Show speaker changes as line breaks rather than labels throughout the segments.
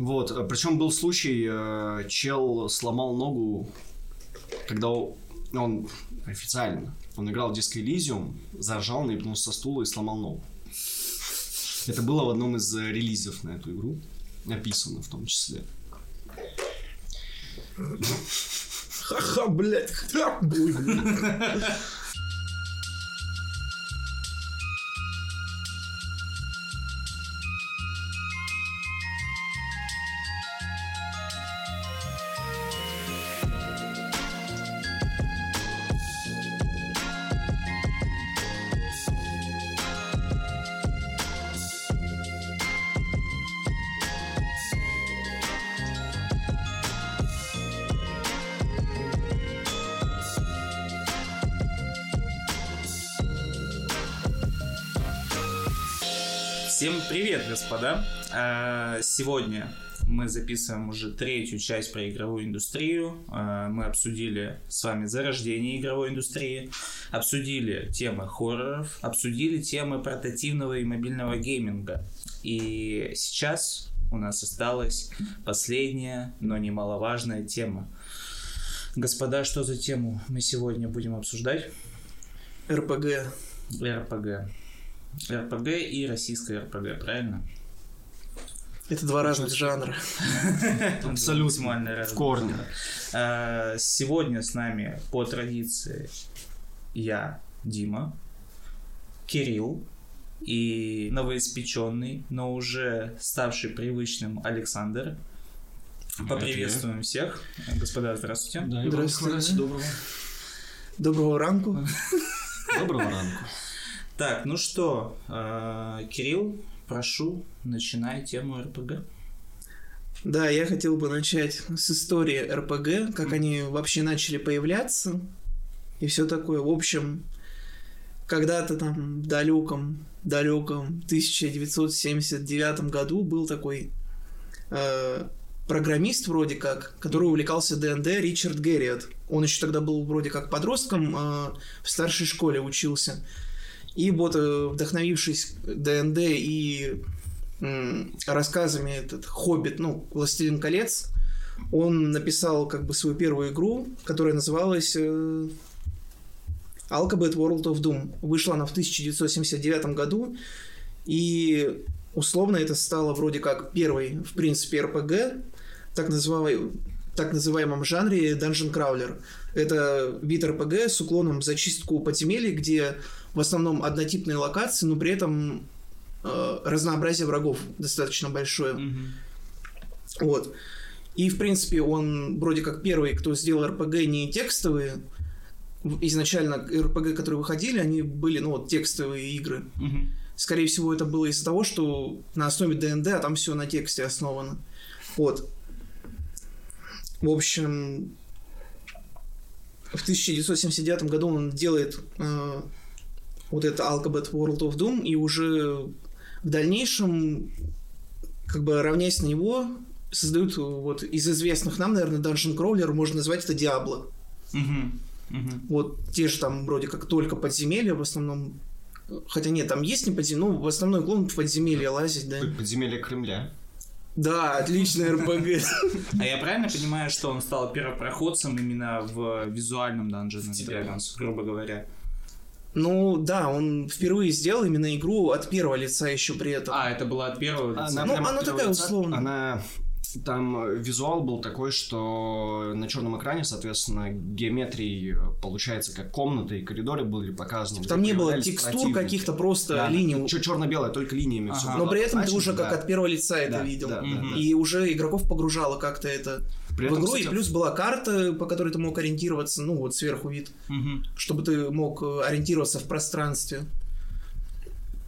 Вот, э, причем был случай, э, чел сломал ногу, когда он официально, он играл в Disco Elysium, заржал, наебнулся со стула и сломал ногу. Это было в одном из э, релизов на эту игру, написано в том числе.
Ха-ха, блядь. Ой, блядь.
Сегодня мы записываем уже третью часть про игровую индустрию. А, Мы обсудили с вами зарождение игровой индустрии, обсудили темы хорроров, обсудили темы портативного и мобильного гейминга. И сейчас у нас осталась последняя, но немаловажная тема. Господа, что за тему мы сегодня будем обсуждать?
РПГ.
РПГ. РПГ и российская РПГ, правильно?
Это два разных жанра.
Абсолютно.
Максимально.
В корне.
А, Сегодня с нами по традиции я, Дима, Кирилл и новоиспеченный, но уже ставший привычным Александр. Поприветствуем всех. Господа, здравствуйте.
Да,
Здравствуйте.
Доброго.
Доброго ранку.
Доброго ранку.
Так, ну что, а, Кирилл, прошу, начинай тему РПГ.
Да, я хотел бы начать с истории РПГ, как они вообще начали появляться и все такое. В общем, когда-то там в далеком, далеком 1979 году был такой э, программист вроде как, который увлекался ДНД Ричард Герриот. Он еще тогда был вроде как подростком, э, в старшей школе учился. И вот, э, вдохновившись ДНД и рассказами этот Хоббит, ну, Властелин колец, он написал как бы свою первую игру, которая называлась э, Alphabet World of Doom. Вышла она в 1979 году, и условно это стало вроде как первой, в принципе, RPG, так называемой так называемом жанре Dungeon Crawler. Это вид RPG с уклоном в зачистку подземелий, где в основном однотипные локации, но при этом э, разнообразие врагов достаточно большое. Вот. И, в принципе, он вроде как первый, кто сделал RPG не текстовые. Изначально RPG, которые выходили, они были, ну, вот, текстовые игры.
Мгм.
Скорее всего, это было из-за того, что на основе ДНД, а там все на тексте основано. Вот. В общем, в 1979 году он делает э, вот это Alphabet World of Doom, и уже в дальнейшем, как бы равняясь на него, создают вот из известных нам, наверное, Dungeon Crawler, можно назвать это Diablo.
Мгм. Мгм.
Вот те же там вроде как только подземелья в основном. Хотя нет, там есть не подземелья, ну, в основной уклон в подземелье лазить, да.
Подземелье Кремля.
Да, отличный РПГ.
А я правильно понимаю, что он стал первопроходцем именно в визуальном Dungeons Dragons, грубо говоря?
Ну, да, он впервые сделал именно игру от первого лица еще при этом.
А, это было от первого лица?
Ну, она
от первого
такая
лица,
условная.
Она там визуал был такой, что на черном экране, соответственно, геометрии э, получается как комнаты и коридоры были показаны.
Там
где
не было текстур каких-то, просто
Да,
линий.
черно-белое, только линиями
Ага.
все
Но при этом ты
значит,
уже как
да.
от первого лица это
Да,
видел.
да, да,
Мгм.
да.
И уже игроков погружало как-то это
При
в
этом,
игру.
кстати,
И плюс была карта, по которой ты мог ориентироваться, ну вот сверху вид,
Мгм.
чтобы ты мог э, ориентироваться в пространстве.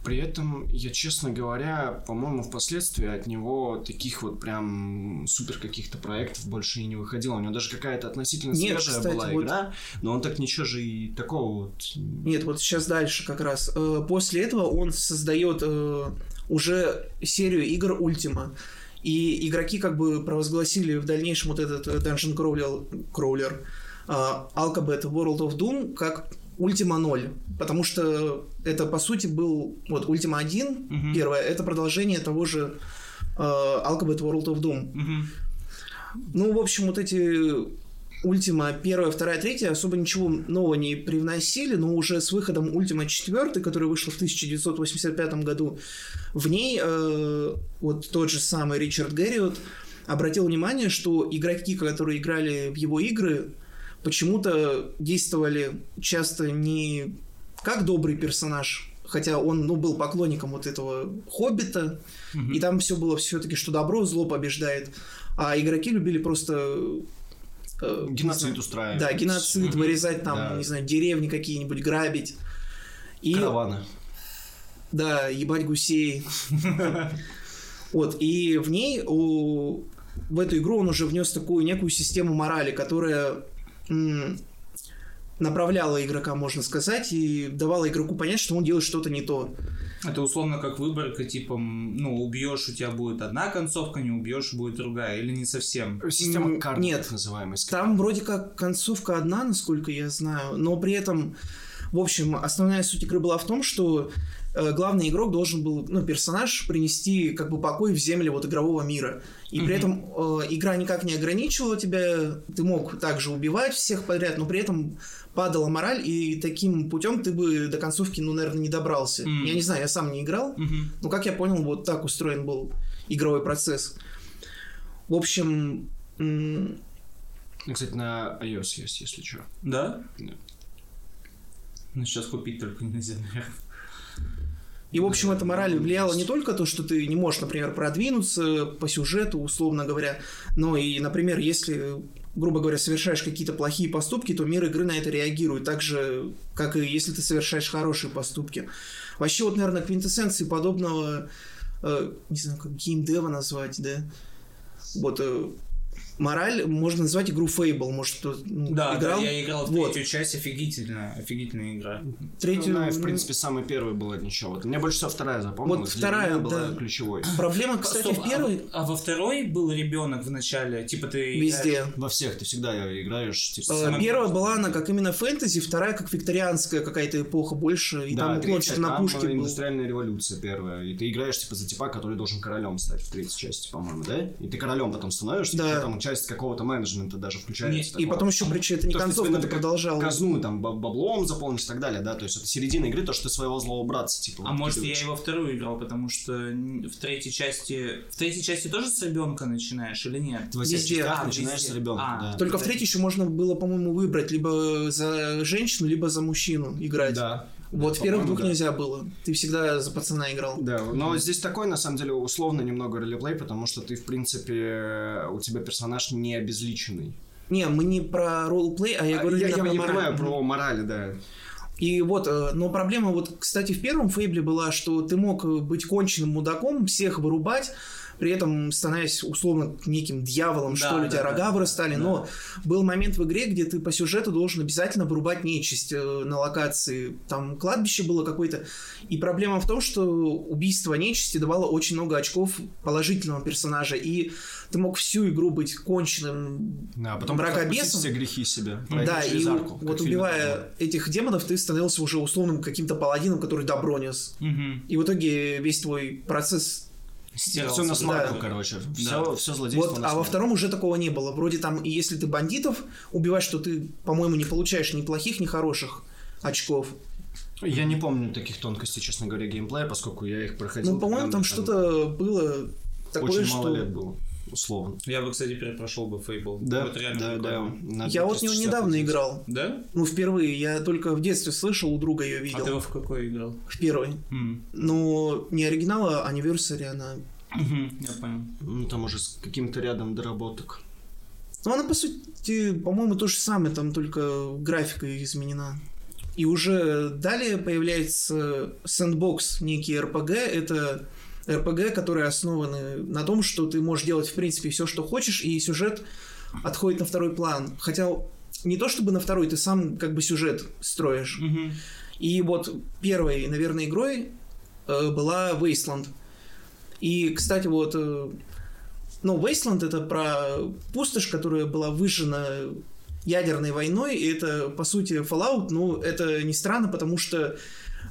При этом, я, честно говоря, по-моему, впоследствии от него таких вот прям супер каких-то проектов больше и не выходило. У него даже какая-то относительно
Нет,
свежая
кстати,
была
вот-
игра, но он так ничего же и такого вот...
Нет, вот сейчас дальше как раз. Э, После этого он создает э, уже серию игр Ultima. И игроки как бы провозгласили в дальнейшем вот этот э, Dungeon Crawler, Crawler э, Alphabet World of Doom как Ultima 0. Потому что это, по сути, был... Вот Ultima 1,
Мгм.
первое, это продолжение того же Alphabet World of Doom.
Мгм.
Ну, в общем, вот эти Ультима первая, вторая, третья особо ничего нового не привносили, но уже с выходом Ультима 4, который вышел в 1985 году, в ней э, вот тот же самый Ричард Герриот обратил внимание, что игроки, которые играли в его игры, почему-то действовали часто не как добрый персонаж, хотя он ну, был поклонником вот этого хоббита, и там все было все-таки, что добро зло побеждает. А игроки любили просто
Геноцид
знаю,
устраивать.
Да, геноцид, вырезать там,
Да.
не знаю, деревни какие-нибудь, грабить. И,
Караваны.
да, ебать гусей. Вот, и в ней, у- в эту игру он уже внес такую некую систему морали, которая м, направляла игрока, можно сказать, и давала игроку понять, что он делает что-то не то.
Это условно как выборка, типа, ну, убьешь, у тебя будет одна концовка, не убьешь, будет другая, или не совсем.
Система карт,
нет.
так называемая.
Там вроде как концовка одна, насколько я знаю, но при этом, в общем, основная суть игры была в том, что э, главный игрок должен был, ну, персонаж принести как бы покой в земли вот игрового мира. И при этом э, игра никак не ограничивала тебя, ты мог также убивать всех подряд, но при этом падала мораль, и таким путем ты бы до концовки, ну, наверное, не добрался.
Мгм.
Я не знаю, я сам не играл,
Мгм.
ну, как я понял, вот так устроен был игровой процесс. В общем, м,
Ну, Кстати, на iOS есть, если что.
Да?
Да.
Ну, сейчас купить только нельзя, наверное.
И, в общем, эта мораль влияла не только то, что ты не можешь, например, продвинуться по сюжету, условно говоря, но и, например, если, грубо говоря, совершаешь какие-то плохие поступки, то мир игры на это реагирует, так же, как и если ты совершаешь хорошие поступки. Вообще, вот, наверное, квинтэссенции подобного, э, не знаю, как геймдева назвать, да, вот, э, мораль, можно назвать игру Fable, может, кто ну,
Да,
играл?
да, я играл в
Вот.
третью часть, офигительная, офигительная игра.
Третью,
Ну, да, в принципе, самая первая была ничего. Вот Мне больше всего вторая запомнилась.
Вот вторая,
была
да.
ключевой.
Проблема, кстати,
Стоп,
в первой...
А, а во второй был ребенок в начале? Типа ты...
Везде.
Во всех ты всегда играешь. Типа,
Самая
Первая была она как именно фэнтези, вторая как викторианская какая-то эпоха больше, и
да,
там уклон
третья,
что-то на пушке был.
индустриальная революция первая. И ты играешь, типа, за типа, который должен королем стать в третьей части, по-моему, да? И ты королем потом становишься,
Да.
там часть какого-то менеджмента даже включается.
Не,
И потом еще, причем, это не
То,
концовка,
как
продолжалось.
казну там баб- баблом заполнить и так далее, да, то есть это середина игры, то, что ты своего злого братца, типа,
А
вот
может, я во вторую играл, потому что в третьей части... В третьей части тоже с ребенка начинаешь или нет?
Ты во всех частях
А,
начинаешь
везде.
с ребенка,
А,
да.
Только в третьей еще можно было, по-моему, выбрать либо за женщину, либо за мужчину играть.
Да.
Вот в первых двух
да.
нельзя было. Ты всегда за пацана играл.
Да, но здесь такой, на самом деле, условно немного ролеплей, потому что ты, в принципе, у тебя персонаж не обезличенный.
Не, мы не про ролл-плей, а я говорю
я, я
про
не
мораль.
понимаю про морали, да.
И вот, э, но проблема вот, кстати, в первом Фейбле была, что ты мог быть конченным мудаком, всех вырубать, при этом становясь условно неким дьяволом,
Да,
что ли, у тебя
да,
рога
да,
вырастали,
да.
но был момент в игре, где ты по сюжету должен обязательно вырубать нечисть э, на локации. Там кладбище было какое-то. И проблема в том, что убийство нечисти давало очень много очков положительного персонажа, и ты мог всю игру быть конченным
Да, а потом
Мракобесом?
все грехи себе.
да, и
арку,
вот убивая
«Бэтмен».
этих демонов, ты становился уже условным каким-то паладином, который добро нес.
Мгм.
И в итоге весь твой процесс...
Все на смарку,
Да.
короче.
Да.
Все, все злодейство
Вот, а во
смарку.
втором уже такого не было. Вроде там, и если ты бандитов убиваешь, то ты, по-моему, не получаешь ни плохих, ни хороших очков.
Я не помню таких тонкостей, честно говоря, геймплея, поскольку я их проходил.
Ну, по-моему, там
мне
что-то было такое,
Очень
что...
мало лет было, условно.
Я бы, кстати, перепрошел бы Fable.
Да,
Вот реально
да, да.
прикольно.
на
Я вот в него
360
недавно
пользовался.
играл.
Да?
Ну, впервые. Я только в детстве слышал, у друга ее
А
видел.
ты во в какой играл?
В первой.
М.
Но не оригинала, а Anniversary, она...
Я понял.
Ну, там уже с каким-то рядом доработок.
Ну, она, по сути, по-моему, то же самое, там только графика изменена. И уже далее появляется сэндбокс, некий РПГ. Это РПГ, которые основаны на том, что ты можешь делать, в принципе, все, что хочешь, и сюжет отходит на второй план. Хотя не то чтобы на второй, ты сам как бы сюжет строишь.
Мгм.
И вот первой, наверное, игрой э, была Wasteland. И, кстати, вот, э, ну, Wasteland это про пустошь, которая была выжжена ядерной войной, и это, по сути, Fallout, ну, это не странно, потому что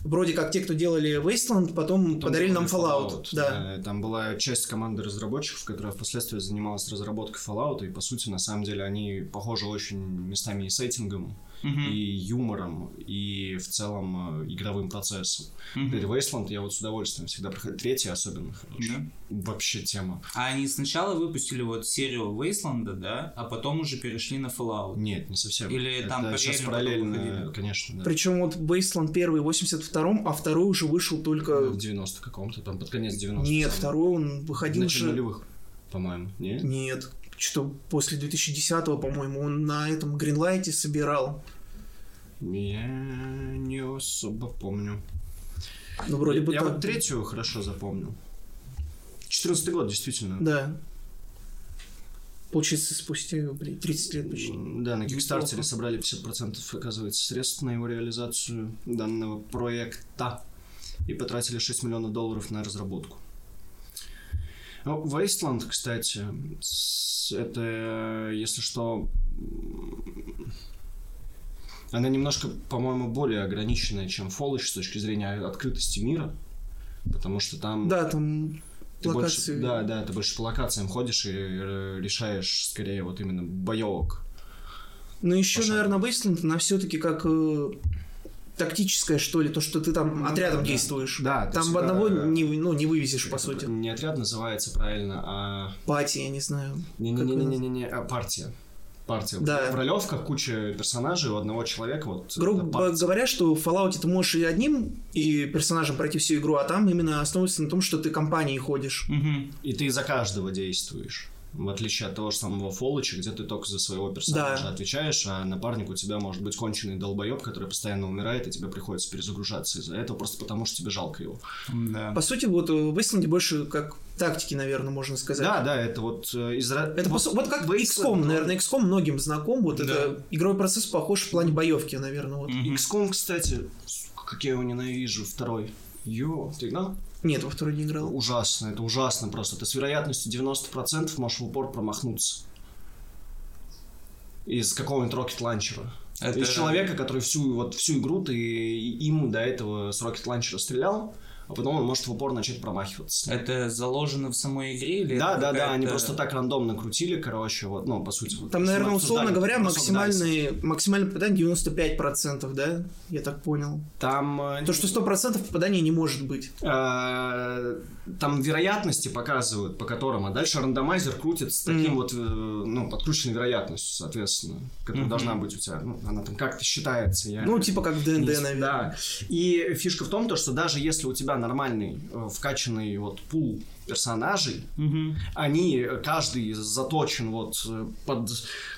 вроде как те, кто делали Wasteland, потом, подарили нам Fallout. Да.
Там была часть команды разработчиков, которая впоследствии занималась разработкой Fallout, и, по сути, на самом деле, они похожи очень местами и сеттингом, и юмором, и в целом э, игровым процессом.
Мгм.
Dead Wasteland я вот с удовольствием всегда проходил. Третий особенно хороший.
Да.
Вообще тема.
А они сначала выпустили вот серию Wasteland, да, а потом уже перешли на Fallout.
Нет, не совсем.
Или там
Это сейчас
параллельно
конечно, да.
Причем вот Wasteland первый в 82-м, а второй уже вышел только...
В 90 каком-то, там под конец 90
Нет, второй он выходил
начале
же...
нулевых, по-моему. Нет?
Нет, что после 2010-го, по-моему, он на этом Гринлайте собирал.
Я не особо помню.
Ну, вроде бы
Я
так.
вот третью хорошо запомнил. 14 год, действительно.
Да. Получается, спустя, блин, 30 лет почти.
Да, на Кикстартере собрали 50% оказывается средств на его реализацию данного проекта и потратили 6 миллионов долларов на разработку. Ну, Wasteland, кстати, это, если что, она немножко, по-моему, более ограниченная, чем Fallout с точки зрения открытости мира, потому что там
Да, там
ты
локации.
больше, да, да, ты больше по локациям ходишь и э, решаешь скорее вот именно боевок.
Но еще,
Пошаг.
наверное, Wasteland, она все-таки как тактическая, что ли, то, что ты там
Ну,
отрядом
да.
действуешь.
Да,
Там в
всегда-
одного не, ну, не вывезешь, по сути.
Не отряд называется правильно, а
Пати, я не знаю.
не-не-не-не-не, а партия. Партия.
Да.
В ролевках куча персонажей у одного человека. Вот
Грубо говоря, что в Fallout ты можешь и одним и персонажем пройти всю игру, а там именно основывается на том, что ты компанией ходишь.
Мгм.
И ты за каждого действуешь. В отличие от того же самого Фоллача, где ты только за своего персонажа
Да.
отвечаешь, а напарник у тебя может быть конченый долбоеб, который постоянно умирает, и тебе приходится перезагружаться из-за этого, просто потому что тебе жалко его.
Да.
По сути, вот э, в Wasteland больше как тактики, наверное, можно сказать.
Да, да, это вот э, из ра-
Это по су- вот как
Wasteland,
XCOM,
он-
наверное, XCOM многим знаком. Вот
Да.
это игровой процесс похож в плане боевки, наверное. Вот.
Мгм.
XCOM, кстати, как я его ненавижу, второй. Йо, ты играл?
Нет, во второй не играл.
Ужасно, это ужасно просто. Ты с вероятностью 90% можешь в упор промахнуться. Из какого-нибудь рокет ланчера.
Это-
Из человека, который всю, вот, всю игру ты им до этого с рокет ланчера стрелял, потом он может в упор начать промахиваться.
Это заложено в самой игре или
Да, да, да, они просто так рандомно крутили, короче, вот, ну, по сути. вот,
Там, наверное, условно говоря, максимальный, максимальное попадание 95%, да? Я так понял.
Там... э,
То, что 100% попадания не может быть.
Э, там вероятности показывают, по которым, а дальше рандомайзер крутит с таким вот, э, ну, подключенной вероятностью, соответственно, которая должна быть у тебя. Ну, она там как-то считается.
Ну, типа как в ДНД, наверное.
Да. И фишка в том, то, что даже если у тебя нормальный э, вкачанный вот пул персонажей,
Мгм.
они, э, каждый заточен вот э, под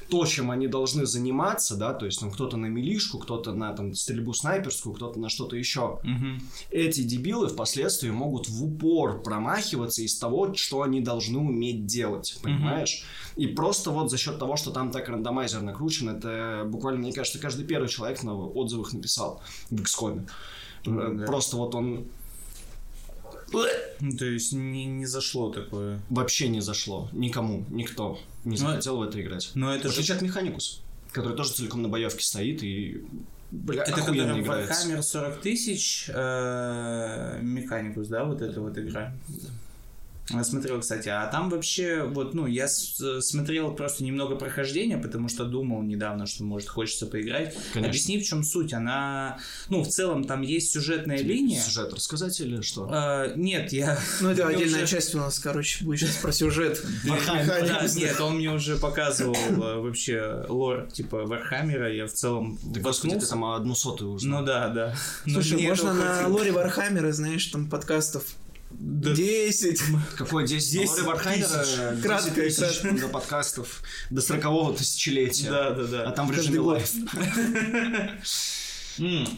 то, чем они должны заниматься, да, то есть там кто-то на милишку, кто-то на там стрельбу снайперскую, кто-то на что-то еще
Мгм.
эти дебилы впоследствии могут в упор промахиваться из того, что они должны уметь делать, понимаешь? И просто вот за счет того, что там так рандомайзер накручен, это буквально, мне кажется, каждый первый человек на отзывах написал в XCOM.
Ну, да.
Просто вот он
Ну, То есть не, не зашло такое.
вообще не зашло никому, никто не
Ну,
захотел в это играть.
Но это
В
же
от Механикус, который тоже целиком на боевке стоит и бля,
Это который
играется.
Warhammer 40 тысяч, э, Механикус, да, вот эта вот игра. Смотрел, кстати, а там вообще, вот, ну, я с- смотрел просто немного прохождения, потому что думал недавно, что, может, хочется поиграть.
Конечно.
Объясни, в чем суть. Она, ну, в целом, там есть сюжетная линия.
Сюжет рассказать или что?
Э, нет, я...
Ну, это
мне
отдельная
уже-
часть у нас, короче, будет сейчас про сюжет.
Нет, он мне уже показывал э, вообще лор, типа, Вархаммера, я в целом
Да, господи, ты там одну сотую узнал.
Ну да, да. Но
Слушай, можно на лоре Вархаммера, знаешь, там подкастов
Да.
10.
Какой 10?
Десять
Лори Вархаммера,
тысяч.
10
Кратко,
тысяч
кратко.
до подкастов до 40 тысячелетия.
Да, да, да.
А там в режиме
live.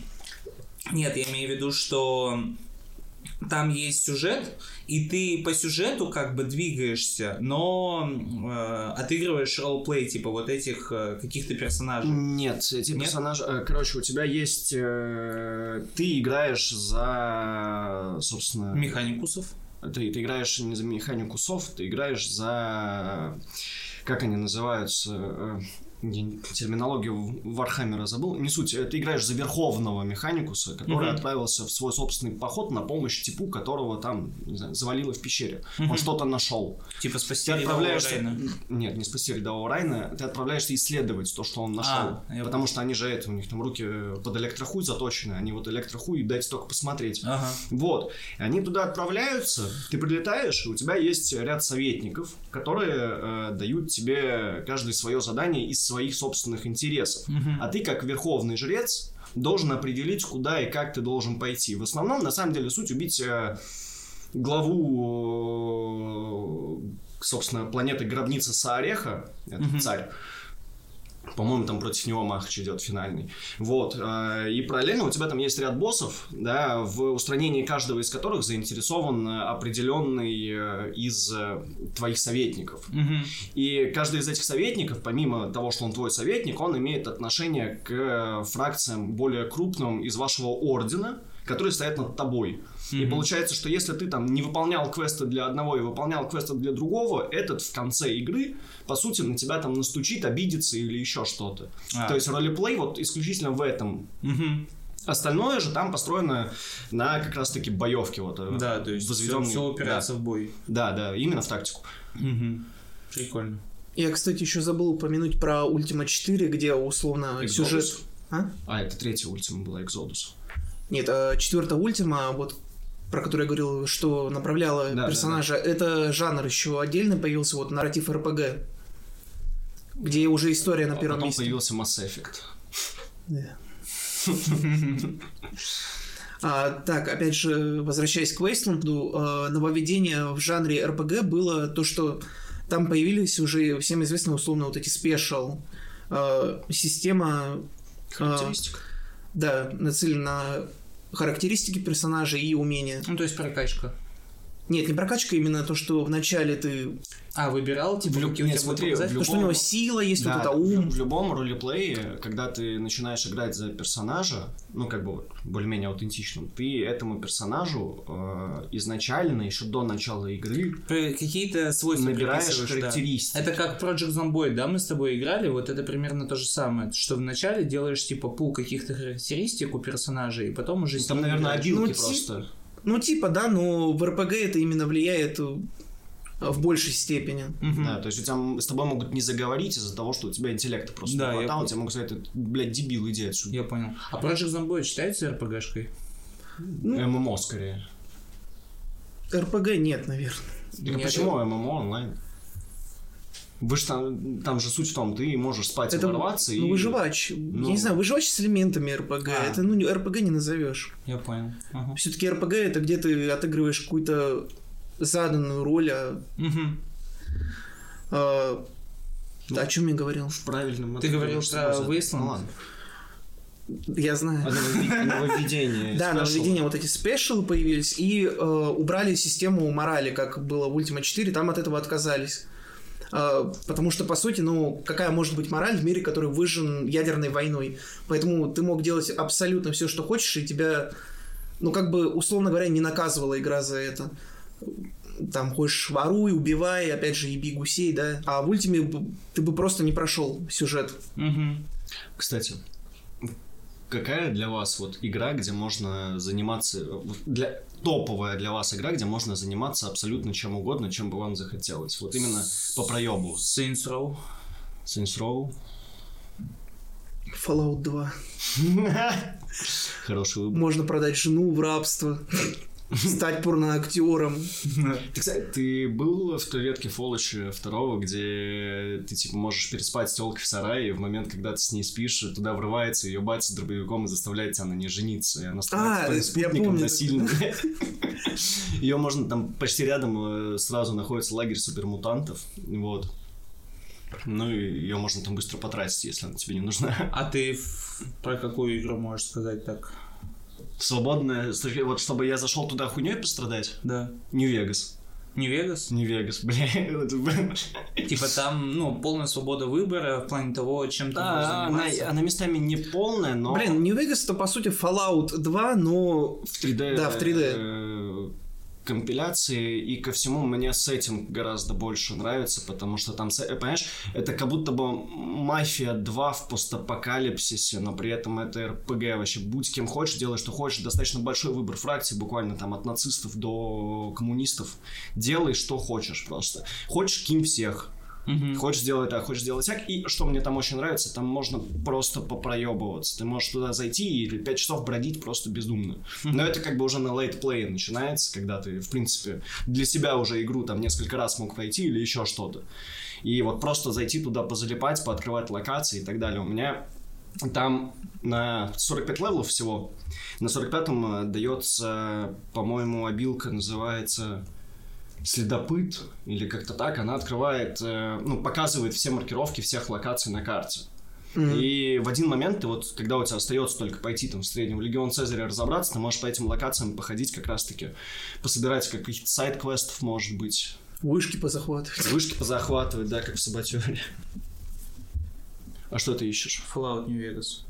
Нет, я имею в виду, что там есть сюжет, и ты по сюжету как бы двигаешься, но э, отыгрываешь ролплей, типа вот этих э, каких-то персонажей.
Нет, эти
Нет?
персонажи... э, Короче, у тебя есть... э, Ты играешь за... Собственно...
Механикусов.
Ты, ты играешь не за механику софт, ты играешь за... Как они называются? Э, терминологию Вархаммера забыл, не суть, ты играешь за верховного механикуса, который
Мгм.
отправился в свой собственный поход на помощь типу, которого там, не знаю, завалило в пещере. Он что-то нашел.
Типа спасти
Ты отправляешься...
Райна.
Нет, не спасти рядового Райна, ты отправляешься исследовать то, что он нашел.
А,
потому что они же это, у них там руки под электрохуй заточены, они вот электрохуй дайте только посмотреть.
Ага.
Вот. И они туда отправляются, ты прилетаешь, и у тебя есть ряд советников, которые э, дают тебе каждое свое задание из своих собственных интересов.
Мгм.
А ты, как верховный жрец, должен определить, куда и как ты должен пойти. В основном, на самом деле, суть убить э, главу, э, собственно, планеты Гробница Саареха, это
Мгм.
царь. По-моему, там против него Махач идет финальный. Вот. э, И параллельно у тебя там есть ряд боссов, да, в устранении каждого из которых заинтересован э, определенный э, из твоих советников.
Мгм.
И каждый из этих советников, помимо того, что он твой советник, он имеет отношение к фракциям более крупным из вашего ордена, которые стоят над тобой. И
Мгм.
получается, что если ты там не выполнял квесты для одного и выполнял квесты для другого, этот в конце игры, по сути, на тебя там настучит, обидится или еще что-то.
А.
То есть ролеплей вот исключительно в этом.
Мгм.
Остальное же там построено на как раз-таки боевке. Вот, э,
Да, то есть
возведённой-
все, упирается в бой.
Да, да, да, именно в тактику.
Мгм. Прикольно.
Я, кстати, еще забыл упомянуть про Ultima 4, где условно
Exodus?
сюжет... А?
А, это третья ультима была, Exodus.
Нет, четвертая Ультима, вот про которую я говорил, что направляла
Да,
персонажа, это жанр еще отдельно появился, вот нарратив РПГ, где уже история на
А
первом
потом
месте.
появился Mass Effect.
Да. А, так, опять же, возвращаясь к Вейсленду, э, нововведение в жанре РПГ было то, что там появились уже всем известные условно вот эти спешл. Система,
Характеристика.
Да, нацелена на характеристики персонажа и умения.
Ну, то есть прокачка.
Нет, не прокачка, именно то, что вначале ты...
А, выбирал, типа,
В люб-
какие у
нет, смотри, в
показатели?
То, что у него сила есть,
Да,
вот это ум.
В любом ролеплее, когда ты начинаешь играть за персонажа, ну, как бы вот, более-менее аутентичным, ты этому персонажу э, изначально, еще до начала игры,
Какие-то свойства
набираешь
приписываешь, да.
характеристики.
Это как Project Zomboid, да, мы с тобой играли, вот это примерно то же самое, что вначале делаешь типа пул каких-то характеристик у персонажей, и потом уже с
Там, наверное, обилки
Ну,
просто.
Ну, типа, да, но в РПГ это именно влияет э, в большей степени.
Мгм.
Да, то есть у тебя с тобой могут не заговорить из-за того, что у тебя интеллекта просто
Да,
не
я
хватало,
понял.
тебе могут сказать, «Ты, блядь, дебил, иди отсюда.
Я понял. А Project Zomboid считается РПГшкой?
Ну,
ММО скорее.
РПГ нет, наверное.
Так
Нет.
почему ММО онлайн? Вы же там, там же суть в том, ты можешь спать и
Это
ворваться
ну,
и...
выживач.
Ну.
Я не знаю, выживач с элементами РПГ.
А.
Это, ну, не- РПГ не назовешь.
Я понял. Ага.
Все-таки РПГ это где ты отыгрываешь какую-то заданную роль, а,
Мгм.
а,
Ну.
о чем я говорил?
В правильном
Ты говорил про Wasteland?
Ну ладно.
Я знаю.
А нововве- нововведение.
Да,
спешл.
нововведения, вот эти спешалы появились, и э, убрали систему морали, как было в Ultima 4, там от этого отказались. Э, потому что, по сути, ну, какая может быть мораль в мире, который выжжен ядерной войной? Поэтому ты мог делать абсолютно все, что хочешь, и тебя, ну, как бы, условно говоря, не наказывала игра за это. Там, хочешь, воруй, убивай, опять же, еби гусей, да. А в Ультиме ты бы просто не прошел сюжет.
Мгм.
Кстати, какая для вас вот игра, где можно заниматься... Для, топовая для вас игра, где можно заниматься абсолютно чем угодно, чем бы вам захотелось. Вот именно по проебу.
Saints Row.
Saints Row.
Fallout 2.
Хороший выбор.
Можно продать жену в рабство. Стать порноактером.
Ты, кстати, ты был в той ветке Фолоча второго, где ты, типа, можешь переспать с телкой в сарае, и в момент, когда ты с ней спишь, туда врывается ее батя с дробовиком и заставляет тебя на ней жениться, и она становится
А,
спутником насильно. Ее можно там почти рядом э, сразу находится лагерь супермутантов, вот. Ну и ее можно там быстро потратить, если она тебе не нужна.
А ты про какую игру можешь сказать так?
Свободная, с точки- вот чтобы я зашел туда хуйней пострадать,
Да.
Нью-Вегас.
Нью-Вегас?
Нью-Вегас, бля.
Типа там, ну, полная свобода выбора в плане того, чем ты можешь
она,
заниматься.
она местами не полная, но
Блин, New Vegas это по сути Fallout 2, но
в 3D.
Да, в 3D.
Э, компиляции, и ко всему мне сеттинг гораздо больше нравится, потому что там, се- понимаешь, это как будто бы Мафия 2 в постапокалипсисе, но при этом это РПГ вообще. Будь кем хочешь, делай что хочешь, достаточно большой выбор фракций, буквально там от нацистов до коммунистов. Делай что хочешь просто. Хочешь, ким всех.
Мгм.
Хочешь сделать так, хочешь сделать так. И что мне там очень нравится, там можно просто попроебываться. Ты можешь туда зайти и 5 часов бродить просто бездумно. Но это как бы уже на play начинается, когда ты, в принципе, для себя уже игру там несколько раз мог пройти или еще что-то. И вот просто зайти туда позалипать, пооткрывать локации и так далее. У меня там на 45 левелов всего. На 45-м э, дается, по-моему, обилка называется следопыт или как-то так. Она открывает, э, ну, показывает все маркировки всех локаций на карте.
Мгм.
И в один момент ты вот, когда у тебя остается только пойти там в среднем в Легион Цезаря разобраться, ты можешь по этим локациям походить как раз-таки, пособирать каких-то сайт-квестов, может быть,
Вышки позахватывать.
вышки позахватывать, да, как в Саботере. А что ты ищешь?
Fallout New Vegas.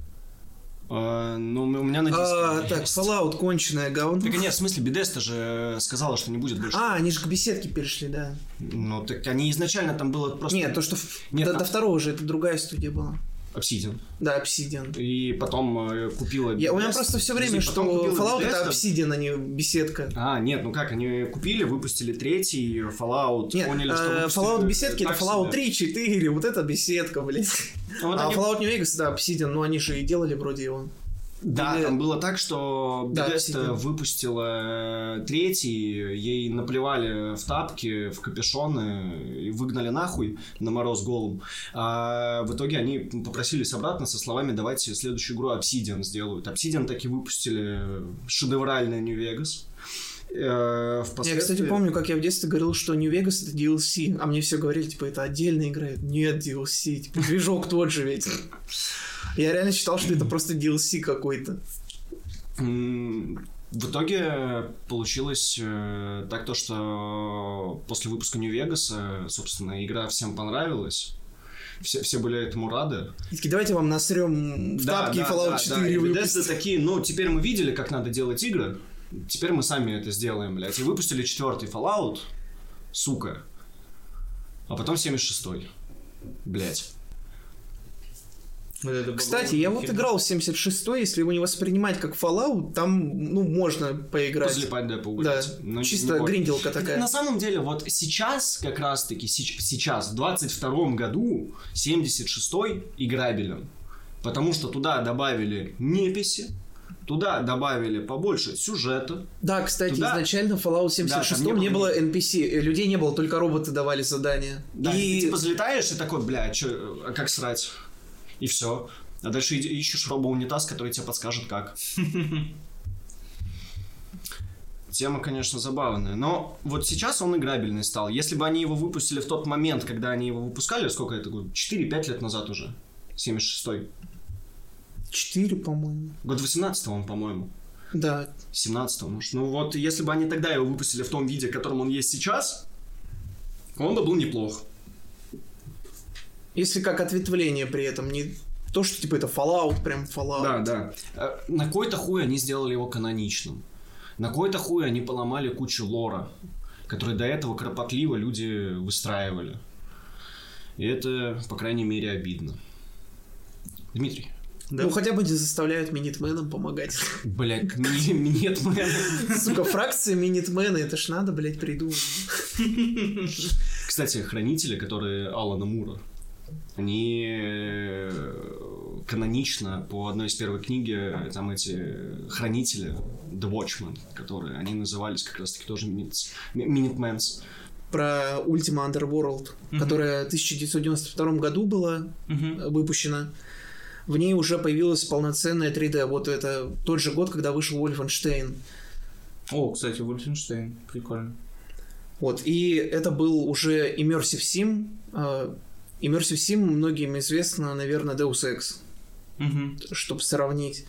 А, ну, у меня на диске
А, так,
есть.
Fallout конченое говно.
Так нет, в смысле, Бедеста же сказала, что не будет больше.
А, они же к беседке перешли, да.
Ну, так они изначально там было просто...
Нет, то, что
Нет,
до,
там-
до второго же это другая студия была.
Obsidian.
Да, Obsidian.
И потом э, купила...
Я, у меня просто все время, что Fallout это. Obsidian, а не беседка.
А, нет, ну как, они купили, выпустили третий Fallout,
Нет,
поняли, что
э, Fallout беседки это Fallout
себе.
3, 4, вот это беседка, блядь.
Ну, вот
а
они-
Fallout New Vegas, да, Obsidian, ну они же и делали вроде его.
Да,
Или-
там было так, что
Да,
Bethesda выпустила э, третий, ей наплевали в тапки, в капюшоны и выгнали нахуй на мороз голым. А в итоге они попросились обратно со словами «давайте следующую игру Obsidian сделают». Obsidian таки выпустили шедевральный New Vegas. Э,
Я,
впоследствии-
кстати, помню, как я в детстве говорил, что New Vegas это DLC, а мне все говорили, типа, это отдельная игра. Нет, DLC, типа, движок тот же ведь. Я реально считал, что это просто DLC какой-то.
В итоге получилось э, так то, что после выпуска New Vegas, собственно, игра всем понравилась. Все, все были этому рады.
И такие, давайте вам насрем в тапки Fallout 4
И
выпустим».
Bethesda такие, ну, теперь мы видели, как надо делать игры, теперь мы сами это сделаем, блядь. И выпустили четвертый Fallout, сука. А потом 76-й. Блядь.
Вот
Кстати, я вот играл в 76-й, если его не воспринимать как Fallout, там, ну, можно поиграть.
Позлипать, да,
Да,
поугорать. Но
чисто гринделка такая.
На самом деле, вот сейчас, как раз-таки, сейчас, в 22 году, 76-й играбелен. Потому что туда добавили неписи, туда добавили побольше сюжета.
Да, кстати,
Туда-
изначально в Fallout 76
там
не,
не
было NPC, э, людей не было, только роботы давали задания.
Да,
и
и ты типа взлетаешь и такой, бля, чё, а как срать? И все. А дальше ищешь робоунитаз, который тебе подскажет, как. Тема, конечно, забавная. Но вот сейчас он играбельный стал. Если бы они его выпустили в тот момент, когда они его выпускали, сколько это? 4-5 лет назад уже. 76-й.
4, по-моему.
Год 18 он, по-моему.
Да,
17 может. Ну вот, если бы они тогда его выпустили в том виде, в котором он есть сейчас, он бы был неплох.
Если как ответвление при этом, не то, что типа это Fallout, прям Fallout.
Да, да. Э, На кой-то хуй они сделали его каноничным. На кой-то хуй они поломали кучу лора, который до этого кропотливо люди выстраивали. И это, по крайней мере, обидно. Дмитрий.
Ну, хотя бы не заставляют минитменам помогать.
Блять, нет,
Сука, фракция минитмена, это ж надо, блядь, придумать.
Кстати, хранители, которые Алана Мура, они э, канонично по одной из первой книги, э, там эти хранители, The Watchmen, которые, они назывались как раз-таки тоже Minutes- Mi- Minutemans.
Про Ultima Underworld, которая в 1992 году была э, выпущена. В ней уже появилась полноценная 3D. Вот это тот же год, когда вышел Wolfenstein.
О, кстати, Wolfenstein. Прикольно.
Вот, и это был уже Immersive Sim. Immersive Sim многим известно, наверное, Deus Ex,
Мгм.
чтобы сравнить.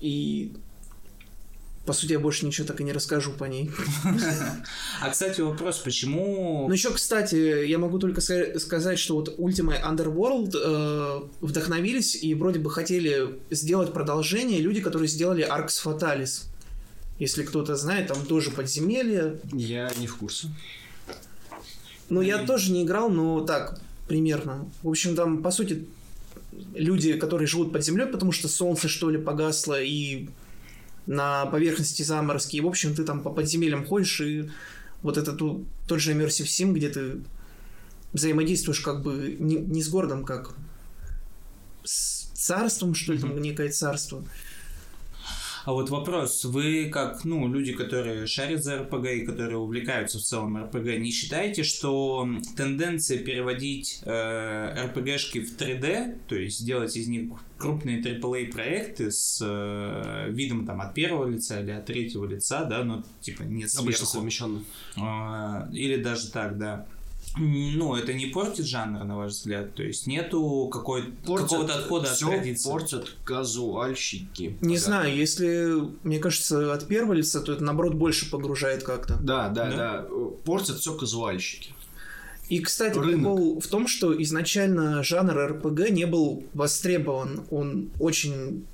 И по сути, я больше ничего так и не расскажу по ней.
А, кстати, вопрос, почему...
Ну, еще, кстати, я могу только ска- сказать, что вот Ultima Underworld э, вдохновились и вроде бы хотели сделать продолжение люди, которые сделали Arx Fatalis. Если кто-то знает, там тоже подземелье.
Я не в курсе.
Ну, я тоже не играл, но так, примерно. В общем, там, по сути, люди, которые живут под землей, потому что солнце, что ли, погасло, и на поверхности заморозки. И, в общем, ты там по подземельям ходишь, и вот это ту- тот же Immersive Sim, где ты взаимодействуешь как бы не, не с городом, как с царством, что ли, там некое царство.
А вот вопрос, вы как, ну, люди, которые шарят за РПГ и которые увлекаются в целом РПГ, не считаете, что тенденция переводить э, РПГшки в 3D, то есть делать из них крупные AAA проекты с э, видом там от первого лица или от третьего лица, да, но типа не сверху.
Обычно совмещенно.
А, Или даже так, да. Ну, это не портит жанр, на ваш взгляд? То есть нету какой, какого-то отхода от
все
традиции?
портят казуальщики.
Не знаю, если, мне кажется, от первого лица, то это, наоборот, больше погружает как-то.
Да, да,
Да?
да, Портят все казуальщики.
И, кстати,
Рынок.
прикол в том, что изначально жанр РПГ не был востребован. Он очень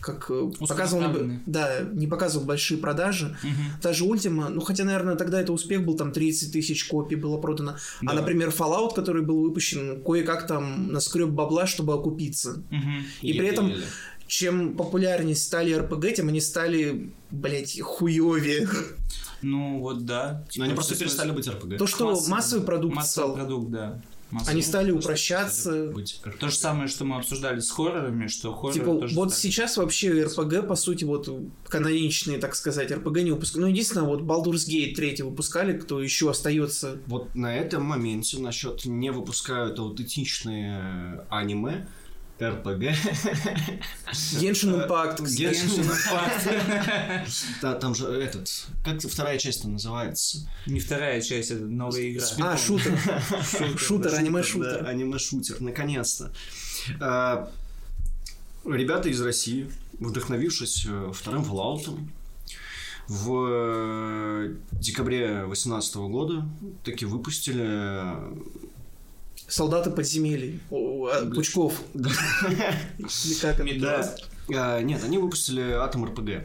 как э, показывал, да, не показывал большие продажи.
Мгм.
Даже Ультима, ну хотя, наверное, тогда это успех был, там 30 тысяч копий было продано.
Да.
А, например, Fallout, который был выпущен, кое-как там наскреб бабла, чтобы окупиться.
Мгм.
И при этом,
Еле-еле.
чем популярнее стали РПГ, тем они стали, блять, хуёвее.
Ну, вот да.
Но они
Типа,
просто перестали быть РПГ.
То, что
Массовый-
массовый продукт
Массовый
стал.
продукт, да. Массовый.
Они стали упрощаться.
RPG.
То же самое, что мы обсуждали с хоррорами, что хорроры
Типа,
тоже
вот
стали.
сейчас вообще РПГ, по сути, вот каноничные, так сказать, РПГ не выпускают. Ну, единственное, вот Baldur's Gate 3 выпускали, кто еще остается.
Вот на этом моменте насчет не выпускают аутентичные аниме, РПГ.
Genshin Impact, кстати.
Genshin Impact. Да, там же этот, как вторая часть называется?
Не вторая часть, это новая игра.
А, шутер. Шутер, аниме-шутер.
аниме-шутер, наконец-то. А, Ребята из России, вдохновившись э, вторым Fallout, в э, декабре 2018 года таки выпустили
Солдаты подземелий. А, Пучков. Или как?
А, Нет, они выпустили Атом РПГ.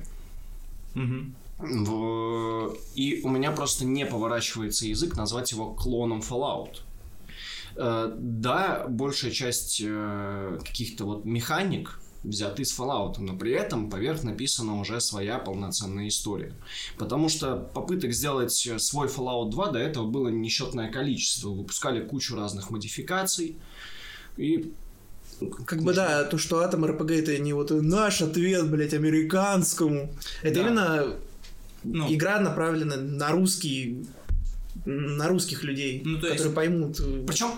И у меня просто не поворачивается язык назвать его клоном Fallout. Э, Да, большая часть э, каких-то вот механик взяты из Fallout, но при этом поверх написана уже своя полноценная история. Потому что попыток сделать э, свой Fallout 2 до этого было несчетное количество. Выпускали кучу разных модификаций. И
Как бы да, то, что Атом РПГ это не вот наш ответ, блять, американскому. Это
Да.
именно
Ну,
игра направлена на русский на русских людей,
Ну, то есть-
которые поймут. э,
Причем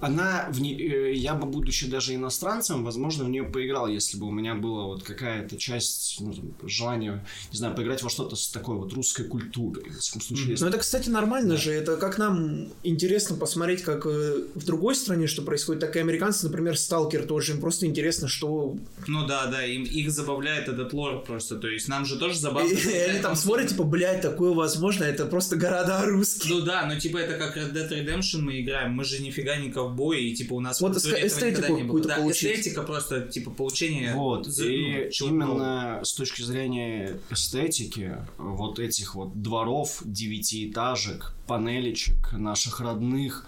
она, в не- э, я бы, будучи даже иностранцем, возможно, в нее поиграл, если бы у меня была вот какая-то часть, ну, там, желания, не знаю, поиграть во что-то с такой вот русской культурой. В случае, если-
Ну это, кстати, нормально же. Это как нам интересно посмотреть, как э, в другой стране что происходит, так и американцы, например, Сталкер тоже. Им просто интересно, что...
ну да, да, им, их забавляет этот лор просто. То есть нам же тоже забавно.
И они там смотрят, типа, блядь, такое возможно, это просто города русские.
Ну да, но типа это как Red Dead Redemption мы играем, мы же нифига не ковбои, и типа у нас
Вот
никогда
эстетику
не было. Да,
получить.
эстетика просто, типа, получение...
Вот,
за-
и
ну,
именно с точки зрения эстетики, вот этих вот дворов, девятиэтажек, панелечек наших родных,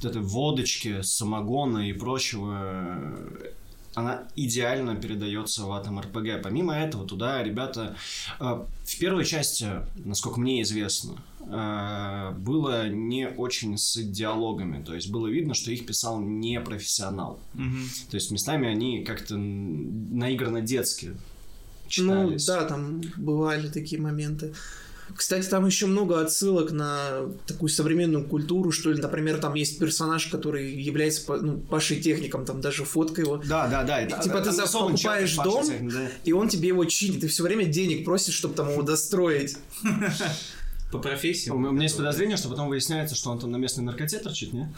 вот этой водочки, самогона и прочего, она идеально передается в Атом РПГ. Помимо этого, туда ребята... э, В первой части, насколько мне известно, было не очень с диалогами. То есть было видно, что их писал не профессионал.
Мгм.
То есть местами они как-то наигранно детски
Ну
читались.
да, там бывали такие моменты. Кстати, там еще много отсылок на такую современную культуру, что ли. Например, там есть персонаж, который является ну, Пашей техником, там даже фотка его.
Да, да, да. это-
Типа ты за-
анонсован
покупаешь
чат,
дом,
всякий, да.
И он тебе его чинит, и все время денег просит, чтобы там его достроить.
По профессии.
У меня есть подозрение, что потом выясняется, что он там на местной наркоте торчит, не?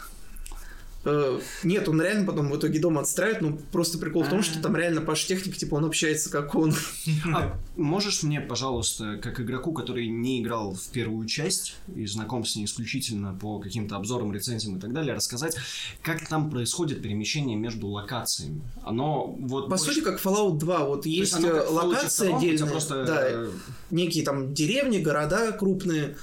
Э, нет, он реально потом в итоге дом отстраивает, но просто прикол в том, что
А.
там реально Паш Техник, типа, он общается как он.
А можешь мне, пожалуйста, как игроку, который не играл в первую часть и знаком с ней исключительно по каким-то обзорам, рецензиям и так далее, рассказать, как там происходит перемещение между локациями? Оно вот...
По
больше-
сути, как Fallout 2, вот
есть
есть э, локация
2, у тебя
отдельная,
просто
да,
э,
некие там деревни, города крупные,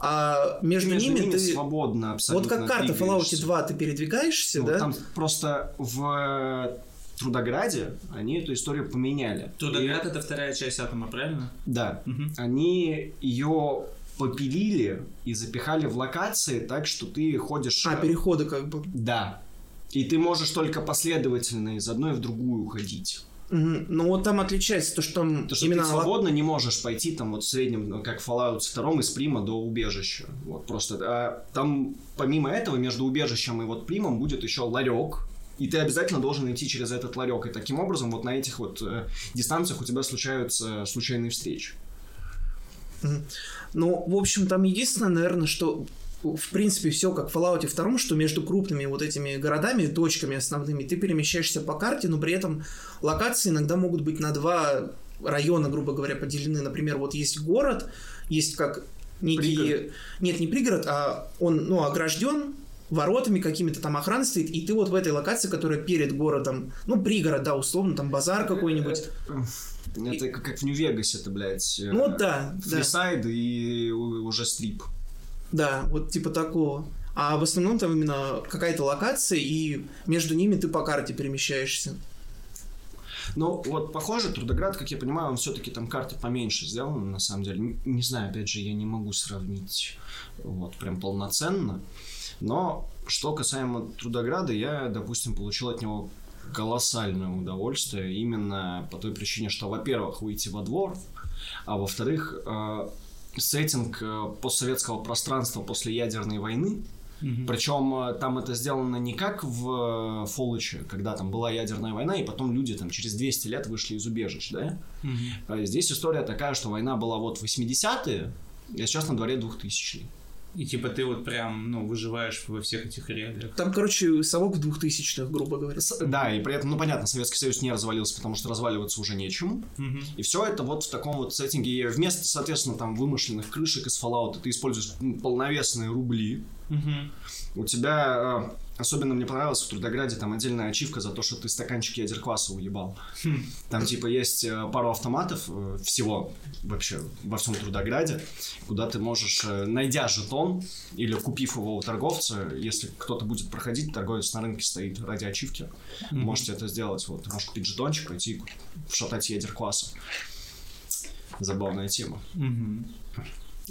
а между,
между
ними,
ними
ты...
свободно
Вот
абсолютно
как карта в Fallout
двигаешься.
2, ты передвигаешься,
Ну,
да?
Там просто в Трудограде они эту историю поменяли.
Трудоград это вторая часть атома, правильно?
И- да.
Мгм.
Они ее попилили и запихали в локации так, что ты ходишь...
А,
э,
переходы как бы.
Да. И ты можешь только последовательно из одной в другую ходить.
Ну вот там отличается то, что там
Потому что
именно...
ты свободно не можешь пойти там вот в среднем, ну, как в Fallout 2 из Прима до убежища. Вот просто. А там помимо этого между убежищем и вот Примом будет еще ларек. И ты обязательно должен идти через этот ларек. И таким образом вот на этих вот э, дистанциях у тебя случаются случайные встречи.
Ну, в общем, там единственное, наверное, что в принципе все как в Fallout 2, что между крупными вот этими городами, точками основными, ты перемещаешься по карте, но при этом локации иногда могут быть на два района, грубо говоря, поделены. Например, вот есть город, есть как некие...
Пригород.
Нет, не пригород, а он, ну, огражден воротами какими-то там охрана стоит, и ты вот в этой локации, которая перед городом, ну, пригород, да, условно, там базар какой-нибудь.
Это как в Нью-Вегасе, это, блядь. э,
Ну, да, да.
Фрисайд и у- уже стрип.
Да, вот типа такого. А в основном там именно какая-то локация, и между ними ты по карте перемещаешься.
Ну, вот, похоже, Трудоград, как я понимаю, он все-таки там карта поменьше сделана, на самом деле. Н- Не знаю, опять же, я не могу сравнить вот прям полноценно. Но что касаемо Трудограда, я, допустим, получил от него колоссальное удовольствие именно по той причине, что, во-первых, выйти во двор, а во-вторых, э, сеттинг э, постсоветского пространства после ядерной войны,
Мгм.
причем э, там это сделано не как в э, Фоллаче, когда там была ядерная война, и потом люди там через 200 лет вышли из убежищ, да? А Здесь история такая, что война была вот в 80-е, а сейчас на дворе 2000
И типа ты вот прям, ну, выживаешь во всех этих реалиях.
Там, короче, совок в двухтысячных, грубо говоря.
Да, и при этом, ну понятно, Советский Союз не развалился, потому что разваливаться уже нечему.
Мгм.
И все это вот в таком вот сеттинге. И вместо, соответственно, там вымышленных крышек из Fallout ты используешь м, полновесные рубли.
Мгм.
У тебя, э, особенно мне понравилось в Трудограде, там отдельная ачивка за то, что ты стаканчики ядеркваса уебал.
Хм.
Там типа есть э, пару автоматов э, всего вообще во всем Трудограде, куда ты можешь, э, найдя жетон или купив его у торговца, если кто-то будет проходить, торговец на рынке стоит ради ачивки,
Мгм.
можете это сделать. Вот, ты можешь купить жетончик, пойти и вшатать ядеркваса. Забавная тема.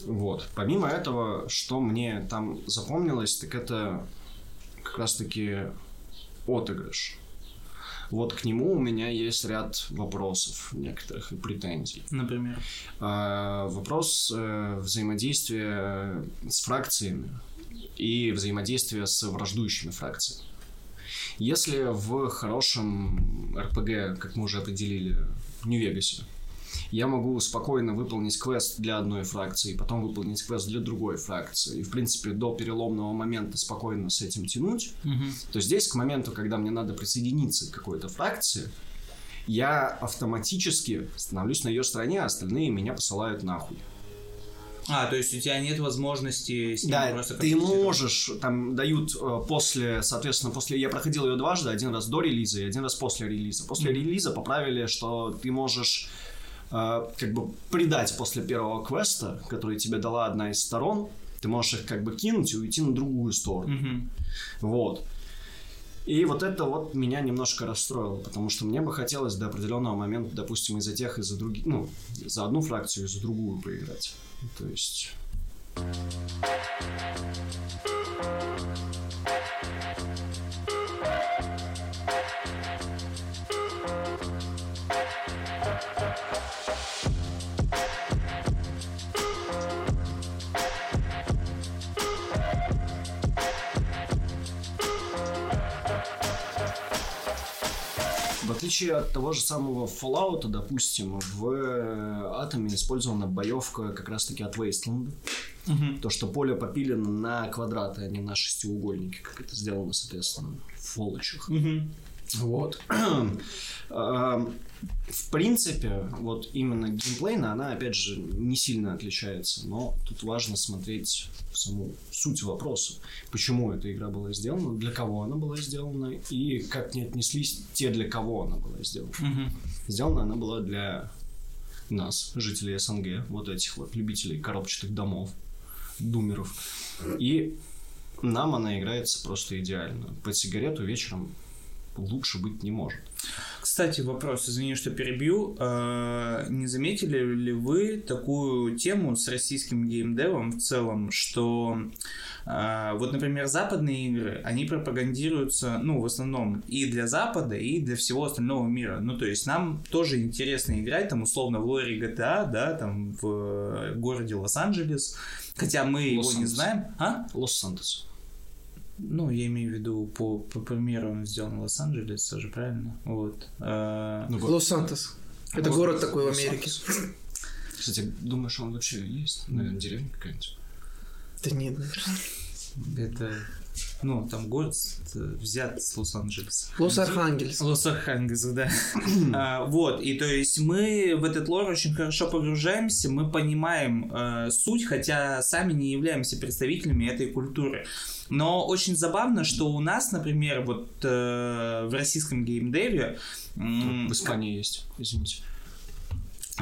Вот. Помимо этого, что мне там запомнилось, так это как раз-таки отыгрыш. Вот к нему у меня есть ряд вопросов некоторых и претензий.
Например.
А, вопрос э, взаимодействия с фракциями и взаимодействия с враждующими фракциями. Если в хорошем РПГ, как мы уже определили, в Нью-Вегасе, я могу спокойно выполнить квест для одной фракции, потом выполнить квест для другой фракции, и, в принципе, до переломного момента спокойно с этим тянуть,
Мгм.
то здесь, к моменту, когда мне надо присоединиться к какой-то фракции, я автоматически становлюсь на ее стороне, а остальные меня посылают нахуй.
А, то есть у тебя нет возможности с ним
Да,
просто
ты можешь, там дают э, после, соответственно, после, я проходил ее дважды, один раз до релиза и один раз после релиза. После
Мгм.
релиза поправили, что ты можешь как бы предать после первого квеста, который тебе дала одна из сторон, ты можешь их как бы кинуть и уйти на другую сторону.
Мгм.
Вот. И вот это вот меня немножко расстроило, потому что мне бы хотелось до определенного момента, допустим, и за тех, и за других, ну, за одну фракцию, и за другую поиграть. То есть... отличие от того же самого Fallout, допустим, в э, Атоме использована боевка как раз-таки от Wasteland.
Мгм.
То, что поле попилено на квадраты, а не на шестиугольники, как это сделано, соответственно, в фолочах.
Мгм.
Вот. В принципе, вот именно геймплейно она, опять же, не сильно отличается, но тут важно смотреть саму суть вопроса. Почему эта игра была сделана, для кого она была сделана и как к ней отнеслись те, для кого она была сделана.
Мгм.
Сделана она была для нас, жителей СНГ, вот этих вот любителей коробчатых домов, думеров. И нам она играется просто идеально. Под сигарету вечером лучше быть не может.
Кстати, вопрос, извини, что перебью. Э, Не заметили ли вы такую тему с российским геймдевом в целом, что э, вот, например, западные игры, они пропагандируются, ну, в основном и для Запада, и для всего остального мира. Ну, то есть нам тоже интересно играть, там, условно, в лоре GTA, да, там, в городе Лос-Анджелес, хотя мы его не знаем. А?
Лос-Сантос.
Ну, я имею в виду, по, по примеру, он сделан в Лос-Анджелесе же, правильно? Вот. Э,
Ну,
Лос-Сантос. Это
Вот.
город такой в Америке.
Кстати, думаешь, он вообще есть? Наверное, деревня какая-нибудь.
Да нет, наверное.
Это, ну, там город э, взят с Лос-Анджелеса.
Лос-Архангельск.
Лос-Архангельск, да. А, вот, и то есть мы в этот лор очень хорошо погружаемся, мы понимаем э, суть, хотя сами не являемся представителями этой культуры. Но очень забавно, что у нас, например, вот э, в российском геймдеве м,
В Испании есть, извините.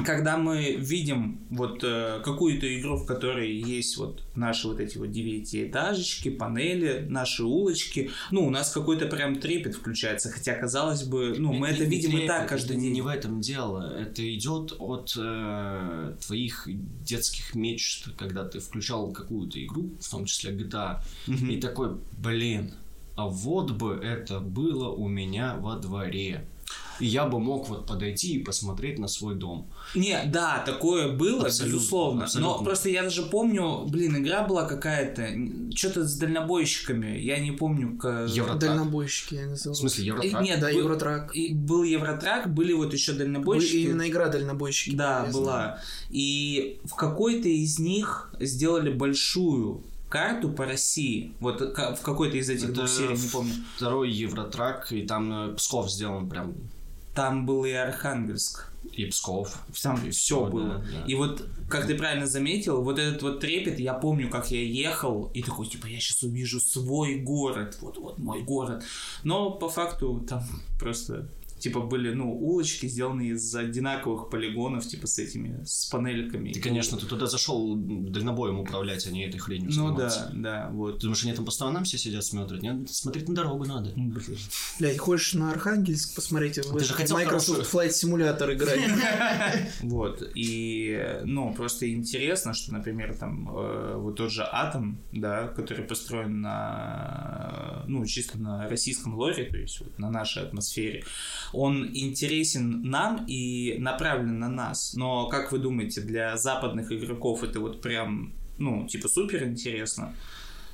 Когда мы видим вот э, какую-то игру, в которой есть вот наши вот эти вот девятиэтажечки, панели, наши улочки, ну, у нас какой-то прям трепет включается, хотя, казалось бы, ну, мы
Не-
это
не
видим и
трепет,
так каждый
это
день.
Не в этом дело. Это идет от э, твоих детских мечт, когда ты включал какую-то игру, в том числе GTA,
Мгм.
и такой, блин, а вот бы это было у меня во дворе. И я бы мог вот подойти и посмотреть на свой дом.
Не, да, такое было,
Абсолютно,
безусловно.
абсолютно.
Но просто я даже помню, блин, игра была какая-то, что-то с дальнобойщиками, я не помню. К...
Евротрак.
Дальнобойщики, я называл.
В смысле,
И-
Евротрак?
Нет,
Да,
был-
Евротрак.
и был Евротрак, были вот еще дальнобойщики.
Именно игра дальнобойщики.
Да,
я знаю.
была. И в какой-то из них сделали большую карту по России. Вот в какой-то из этих
Это
двух серий, не помню.
Второй Евротрак, и там э, Псков сделан прям.
Там был и Архангельск.
И Псков.
Там
И
все
всё,
было.
да, да.
И вот, как ты правильно заметил, вот этот вот трепет, я помню, как я ехал, и такой, типа, я сейчас увижу свой город, вот-вот мой город. Но по факту там просто, типа, были, ну, улочки, сделанные из одинаковых полигонов, типа, с этими, с панельками.
Ты, конечно, ты туда зашел дальнобоем управлять, а не этой хренью
Ну
заниматься.
да, да, вот.
Ты думаешь, они там по сторонам все сидят, смотрят? Нет, смотреть на дорогу надо.
Ну.
Блядь, хочешь на Архангельск посмотреть?
Ты же хотел
Microsoft
хорошую-
Flight Simulator играть.
Вот, и, ну, просто интересно, что, например, там, э, вот тот же Атом, да, который построен на, ну, чисто на российском лоре, то есть на нашей атмосфере, он интересен нам и направлен на нас, но, как вы думаете, для западных игроков это вот прям, ну, типа, супер интересно?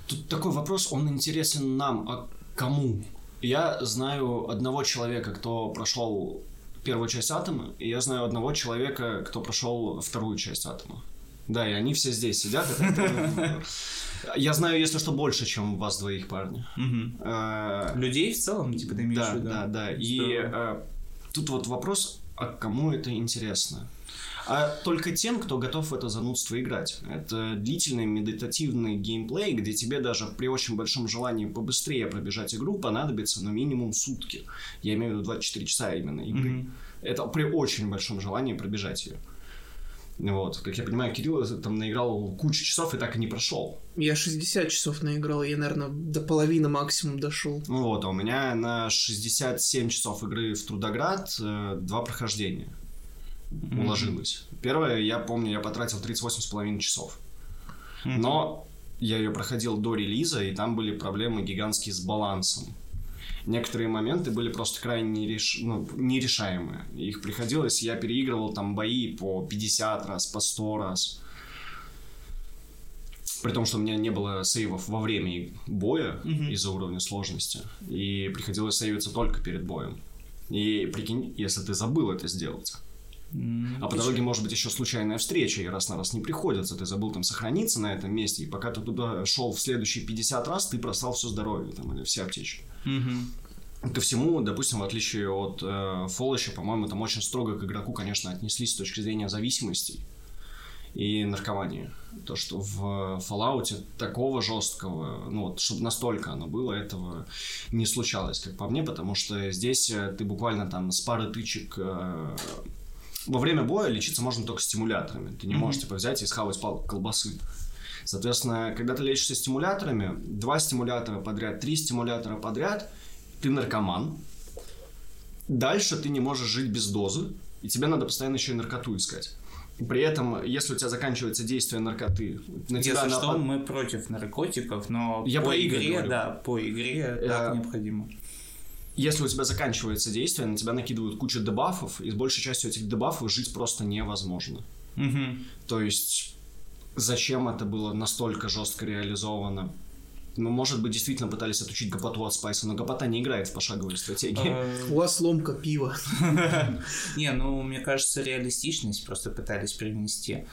Тут такой вопрос, он интересен нам, а кому? Я знаю одного человека, кто прошел первую часть Атома, и я знаю одного человека, кто прошел вторую часть Атома. Да, и они все здесь сидят. Я знаю, если что, больше, чем вас двоих, парни. Э,
Людей в целом, типа, ты имеешь в
Да,
виду?
да, да. И
Здорово.
э, тут вот вопрос, а кому это интересно? А только тем, кто готов в это занудство играть. Это длительный медитативный геймплей, где тебе даже при очень большом желании побыстрее пробежать игру понадобится ну минимум сутки. Я имею в виду 24 часа именно игры.
Мгм.
Это при очень большом желании пробежать ее. Вот, как я понимаю, Кирилл там наиграл кучу часов и так и не прошел.
Я 60 часов наиграл, я, наверное, до половины максимум дошел.
Ну вот, а у меня на 67 часов игры в Трудоград э, два прохождения уложилось. Первое, я помню, я потратил 38,5 часов.
Мгм.
Но я ее проходил до релиза, и там были проблемы гигантские с балансом. Некоторые моменты были просто крайне нереш- ну, нерешаемые. Их приходилось, я переигрывал там бои по 50 раз, по 100 раз. При том, что у меня не было сейвов во время боя
Мгм.
из-за уровня сложности. И приходилось сейвиться только перед боем. И прикинь, если ты забыл это сделать, А по дороге может быть еще случайная встреча, и раз на раз не приходится. Ты забыл там сохраниться на этом месте, и пока ты туда шел в следующие 50 раз, ты просрал все здоровье там, или все аптечки. Ко всему, допустим, в отличие от э, Фоллища, по-моему, там очень строго к игроку, конечно, отнеслись с точки зрения зависимостей и наркомании. То, что в Fallout такого жесткого, ну вот, чтобы настолько оно было, этого не случалось, как по мне, потому что здесь э, ты буквально там с пары тычек э, во время боя лечиться можно только стимуляторами. Ты не можешь, типа, взять и схавать палку колбасы. Соответственно, когда ты лечишься стимуляторами, два стимулятора подряд, три стимулятора подряд, ты наркоман. Дальше ты не можешь жить без дозы, и тебе надо постоянно еще и наркоту искать. При этом, если у тебя заканчивается действие наркоты, на тебя
Если
напад-
что, мы против наркотиков, но
Я
по
игры
игре,
говорю.
да, по игре так
Э,
необходимо.
Если у тебя заканчивается действие, на тебя накидывают кучу дебафов, и с большей частью этих дебафов жить просто невозможно.
Мгм.
То есть, зачем это было настолько жестко реализовано? Ну, может быть, действительно пытались отучить гопоту от Спайса, но гопота не играет в пошаговые стратегии.
Э,
У вас ломка пива.
Не, ну, мне кажется, реалистичность просто пытались привнести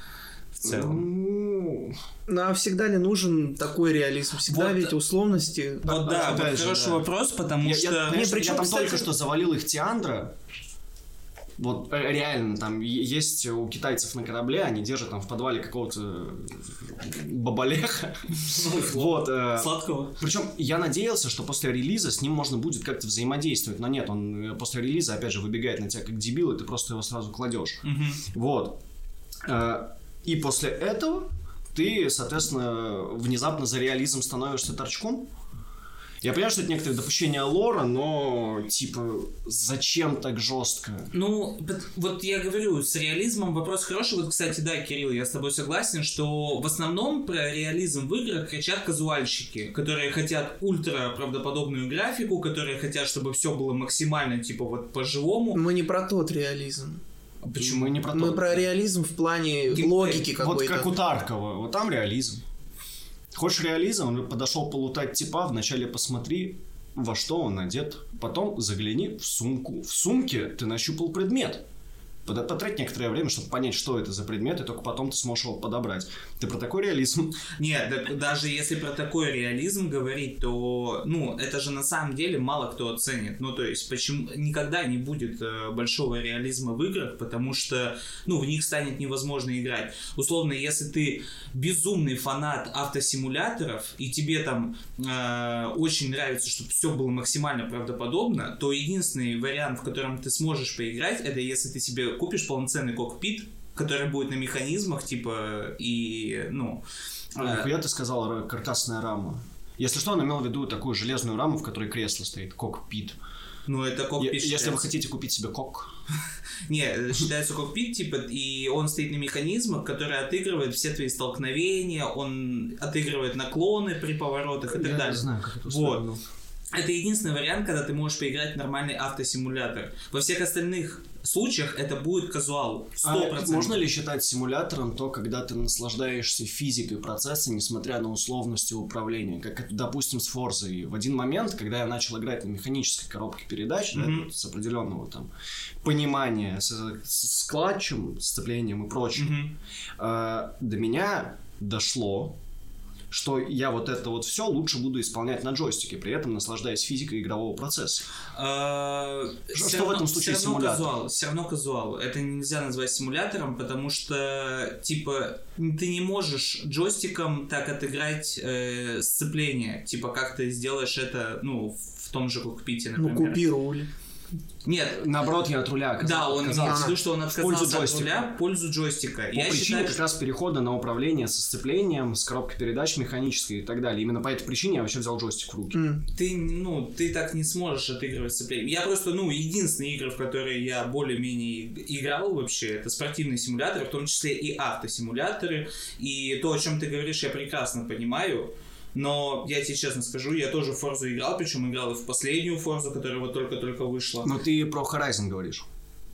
целом.
Ну,
а всегда ли нужен такой реализм? Всегда
Вот.
ведь условности.
Вот да, вот хороший
да.
вопрос, потому
я,
что...
я,
Не, причем,
я там
кстати-
только что завалил их Тиандра. Вот э, реально, там есть у китайцев на корабле, они держат там в подвале какого-то бабалеха. Вот. э,
Сладкого.
Причем я надеялся, что после релиза с ним можно будет как-то взаимодействовать, но нет, он э, после релиза опять же выбегает на тебя как дебил, и ты просто его сразу кладешь. Вот. И после этого ты, соответственно, внезапно за реализм становишься торчком. Я понимаю, что это некоторые допущения лора, но, типа, зачем так жестко?
Ну, вот я говорю, с реализмом вопрос хороший. Вот, кстати, да, Кирилл, я с тобой согласен, что в основном про реализм в играх кричат казуальщики, которые хотят ультра правдоподобную графику, которые хотят, чтобы все было максимально, типа, вот по-живому.
Мы не про тот реализм.
Почему не про
Мы
то?
про реализм в плане
Геймплей.
логики
Вот
какой-то.
как у Таркова, вот там реализм. Хочешь реализм, он подошел полутать типа, вначале посмотри, во что он одет, потом загляни в сумку. В сумке ты нащупал предмет. Потратить некоторое время, чтобы понять, что это за предмет, и только потом ты сможешь его подобрать. Ты про такой реализм?
Нет, так даже если про такой реализм говорить, то, ну, это же на самом деле мало кто оценит. Ну, то есть, почему никогда не будет э, большого реализма в играх, потому что, ну, в них станет невозможно играть. Условно, если ты безумный фанат автосимуляторов, и тебе там э, очень нравится, чтобы все было максимально правдоподобно, то единственный вариант, в котором ты сможешь поиграть, это если ты себе купишь полноценный кокпит, который будет на механизмах, типа, и, ну...
А,
э,
ты сказал каркасная рама. Если что, он имел в виду такую железную раму, в которой кресло стоит, кокпит.
Ну, это кокпит
Если вы хотите купить себе кок,
Не, это считается кокпит, типа, и он стоит на механизмах, которые отыгрывают все твои столкновения, он отыгрывает наклоны при поворотах и так
я
далее.
не знаю, как это
Вот. Это единственный вариант, когда ты можешь поиграть в нормальный автосимулятор. Во всех остальных случаях это будет казуал.
А
100%.
можно ли считать симулятором то, когда ты наслаждаешься физикой процесса, несмотря на условности управления? Как это, допустим, с Форзой. В один момент, когда я начал играть на механической коробке передач, да,
Мгм.
вот с определенного там понимания, с, с, с клатчем, сцеплением и прочим,
Мгм.
э, до меня дошло, что я вот это вот все лучше буду исполнять на джойстике, при этом наслаждаясь физикой игрового процесса.
А,
Что- в этом случае симулятор?
все равно казуал. Это нельзя назвать симулятором, потому что, типа, ты не можешь джойстиком так отыграть э, сцепление. Типа, как ты сделаешь это, ну, в том же кокпите,
Ну,
например.
купи руль.
Нет,
Наоборот, я от руля
да, он
отказался.
имеет в виду, что он
пользу
отказался от
джойстика.
руля пользу джойстика.
По
Я
причине
считаю,
как раз перехода на управление со сцеплением, с коробкой передач механической и так далее. Именно по этой причине я вообще взял джойстик в руки.
М.
ты, ну, ты так не сможешь отыгрывать сцепление. Я просто, ну, единственные игры, в которые я более-менее играл вообще, это спортивные симуляторы, в том числе и автосимуляторы. И то, о чем ты говоришь, я прекрасно понимаю. Но я тебе честно скажу, я тоже в Форзу играл, причем играл и в последнюю Форзу, которая вот только-только вышла.
Но ты про Horizon говоришь.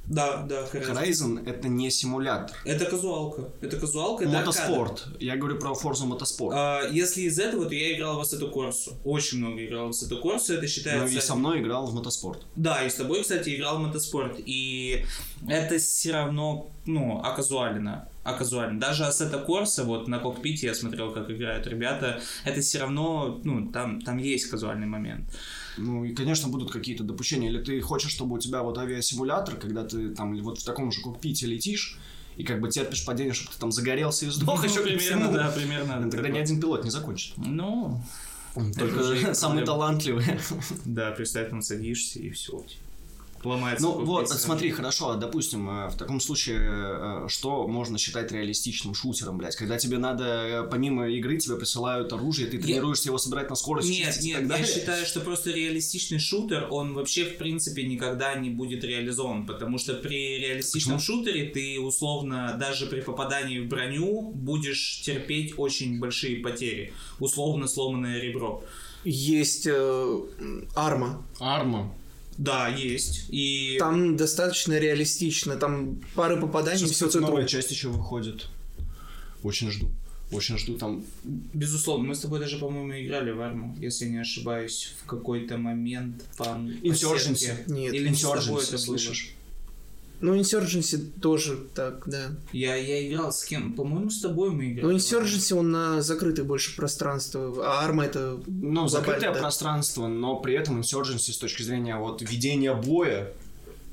Да, да,
Horizon это не симулятор.
Это казуалка. Это казуалка, это
Мотоспорт. Я говорю про Forza Motorsport.
А, если из этого, то я играл в Assetto Corsa. Очень много играл в Assetto Corsa. Это считается...
Ну и со мной играл в мотоспорт.
Да, и с тобой, кстати, играл в мотоспорт. И это все равно, ну, оказуально. Оказуально. Даже Assetto Corsa, вот на кокпите я смотрел, как играют ребята, это все равно, ну, там, там есть казуальный момент.
Ну и, конечно, будут какие-то допущения. Или ты хочешь, чтобы у тебя вот авиасимулятор, когда ты там вот в таком же кокпите летишь, и как бы терпишь падение, чтобы ты там загорелся и сдох
Ну,
еще
примерно, да, примерно.
Тогда ни один пилот не закончит.
Ну,
Только
проблема.
талантливый.
да, представь, там садишься и все. Ломается.
Ну вот,
сразу.
смотри, хорошо, а, допустим, э, в таком случае, э, что можно считать реалистичным шутером, блядь? Когда тебе надо, э, помимо игры, тебе присылают оружие, ты тренируешься его собирать на скорость,
Нет,
чистить и
нет,
так
я
далее.
считаю, что просто реалистичный шутер, он вообще в принципе никогда не будет реализован, потому что при реалистичном шутере ты условно даже при попадании в броню будешь терпеть очень большие потери, условно сломанное ребро.
Есть э, арма.
Арма.
Да, есть. И
Там достаточно реалистично. Там пары попаданий,
Сейчас,
все
кстати, новая часть еще выходит. Очень жду. Очень жду там.
безусловно, мы с тобой даже, по-моему, играли в арму, если не ошибаюсь, в какой-то момент
Insurgency.
сетке.
Нет,
Или не с тобой это
слышишь?
Ну, Insurgency тоже так, да.
Я, я играл с кем? По-моему, с тобой мы играли.
Ну, Insurgency, он на закрытое больше пространство, а арма это...
Ну, закрытое
да.
пространство, но при этом Insurgency с точки зрения вот ведения боя,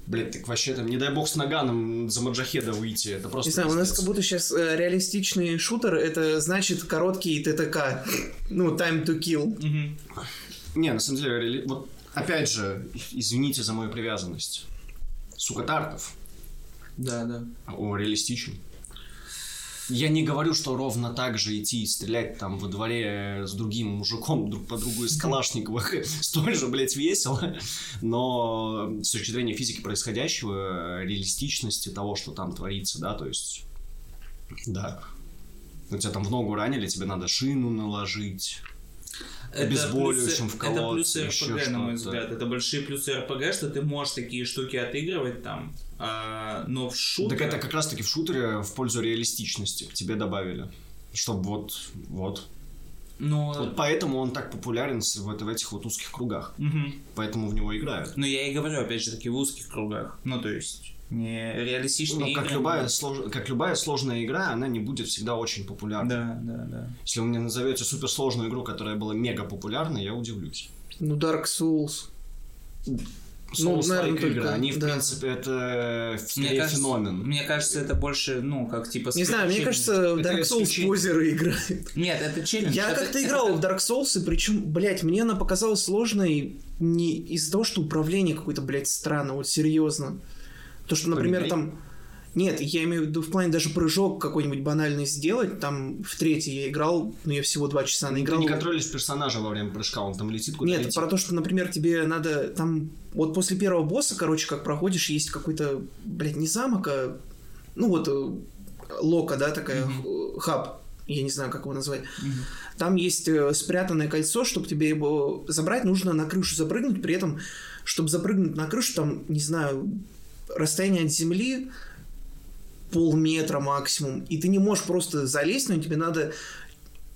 блядь, так вообще там, не дай бог с наганом за Маджахеда выйти, это просто...
Не знаю, у нас
пиздец.
как будто сейчас э, реалистичный шутер, это значит короткий ТТК. Ну, time to kill.
Мгм.
Не, на самом деле, вот опять же, извините за мою привязанность. Сука, Тартов.
Да, да.
О, реалистичен. Я не говорю, что ровно так же идти и стрелять там во дворе с другим мужиком друг по другу из Калашниковых столь же, блядь, весело. Но с точки зрения физики происходящего, реалистичности того, что там творится, да, то есть, да. У тебя там в ногу ранили, тебе надо шину наложить. Обезболивающим
плюсы-
вколоть,
Это плюсы
еще
РПГ, на мой взгляд. Это большие плюсы РПГ, что ты можешь такие штуки отыгрывать там, а, но в шутерах...
Так это как раз таки в шутере в пользу реалистичности к тебе добавили. Чтобы вот, вот.
Но...
Вот поэтому он так популярен с- в, в этих вот узких кругах.
Мгм.
Поэтому в него играют.
Ну, я и говорю, опять же таки, в узких кругах. Ну, то есть, не реалистичные
Ну, как,
игры,
любая
но-
слож- как любая сложная игра, она не будет всегда очень популярна.
Да, да, да.
Если вы мне назовете суперсложную игру, которая была мега популярной, я удивлюсь.
Ну, Dark Souls. Ну,
Souls-like
наверное,
игры,
только-
они, в
да.
принципе, это
Мне
скорее
кажется,
феномен.
мне кажется, это больше, ну, как типа...
Не знаю, мне
челлендж.
кажется, в
Это
Dark Souls позеры играют.
Нет, это челлендж.
Я
Это-
как-то
это
играл
как-
в Dark Souls, и причем, блядь, мне она показалась сложной не из-за того, что управление какое-то, блядь, странное, вот серьезно. То, что, например, там... Нет, я имею в виду в плане даже прыжок какой-нибудь банальный сделать. Там в третий я играл, ну я всего два часа
Ты
наиграл.
не контролируешь персонажа во время прыжка, он там летит куда-то.
Нет, про то, что, например, тебе надо там... Вот после первого босса, короче, как проходишь, есть какой-то, блядь, не замок, а... Ну вот, э, лока, да, такая, э, хаб. Я не знаю, как его назвать. Там есть э, спрятанное кольцо, чтобы тебе его забрать, нужно на крышу запрыгнуть. При этом, чтобы запрыгнуть на крышу, там, не знаю, расстояние от земли полметра максимум. И ты не можешь просто залезть, но тебе надо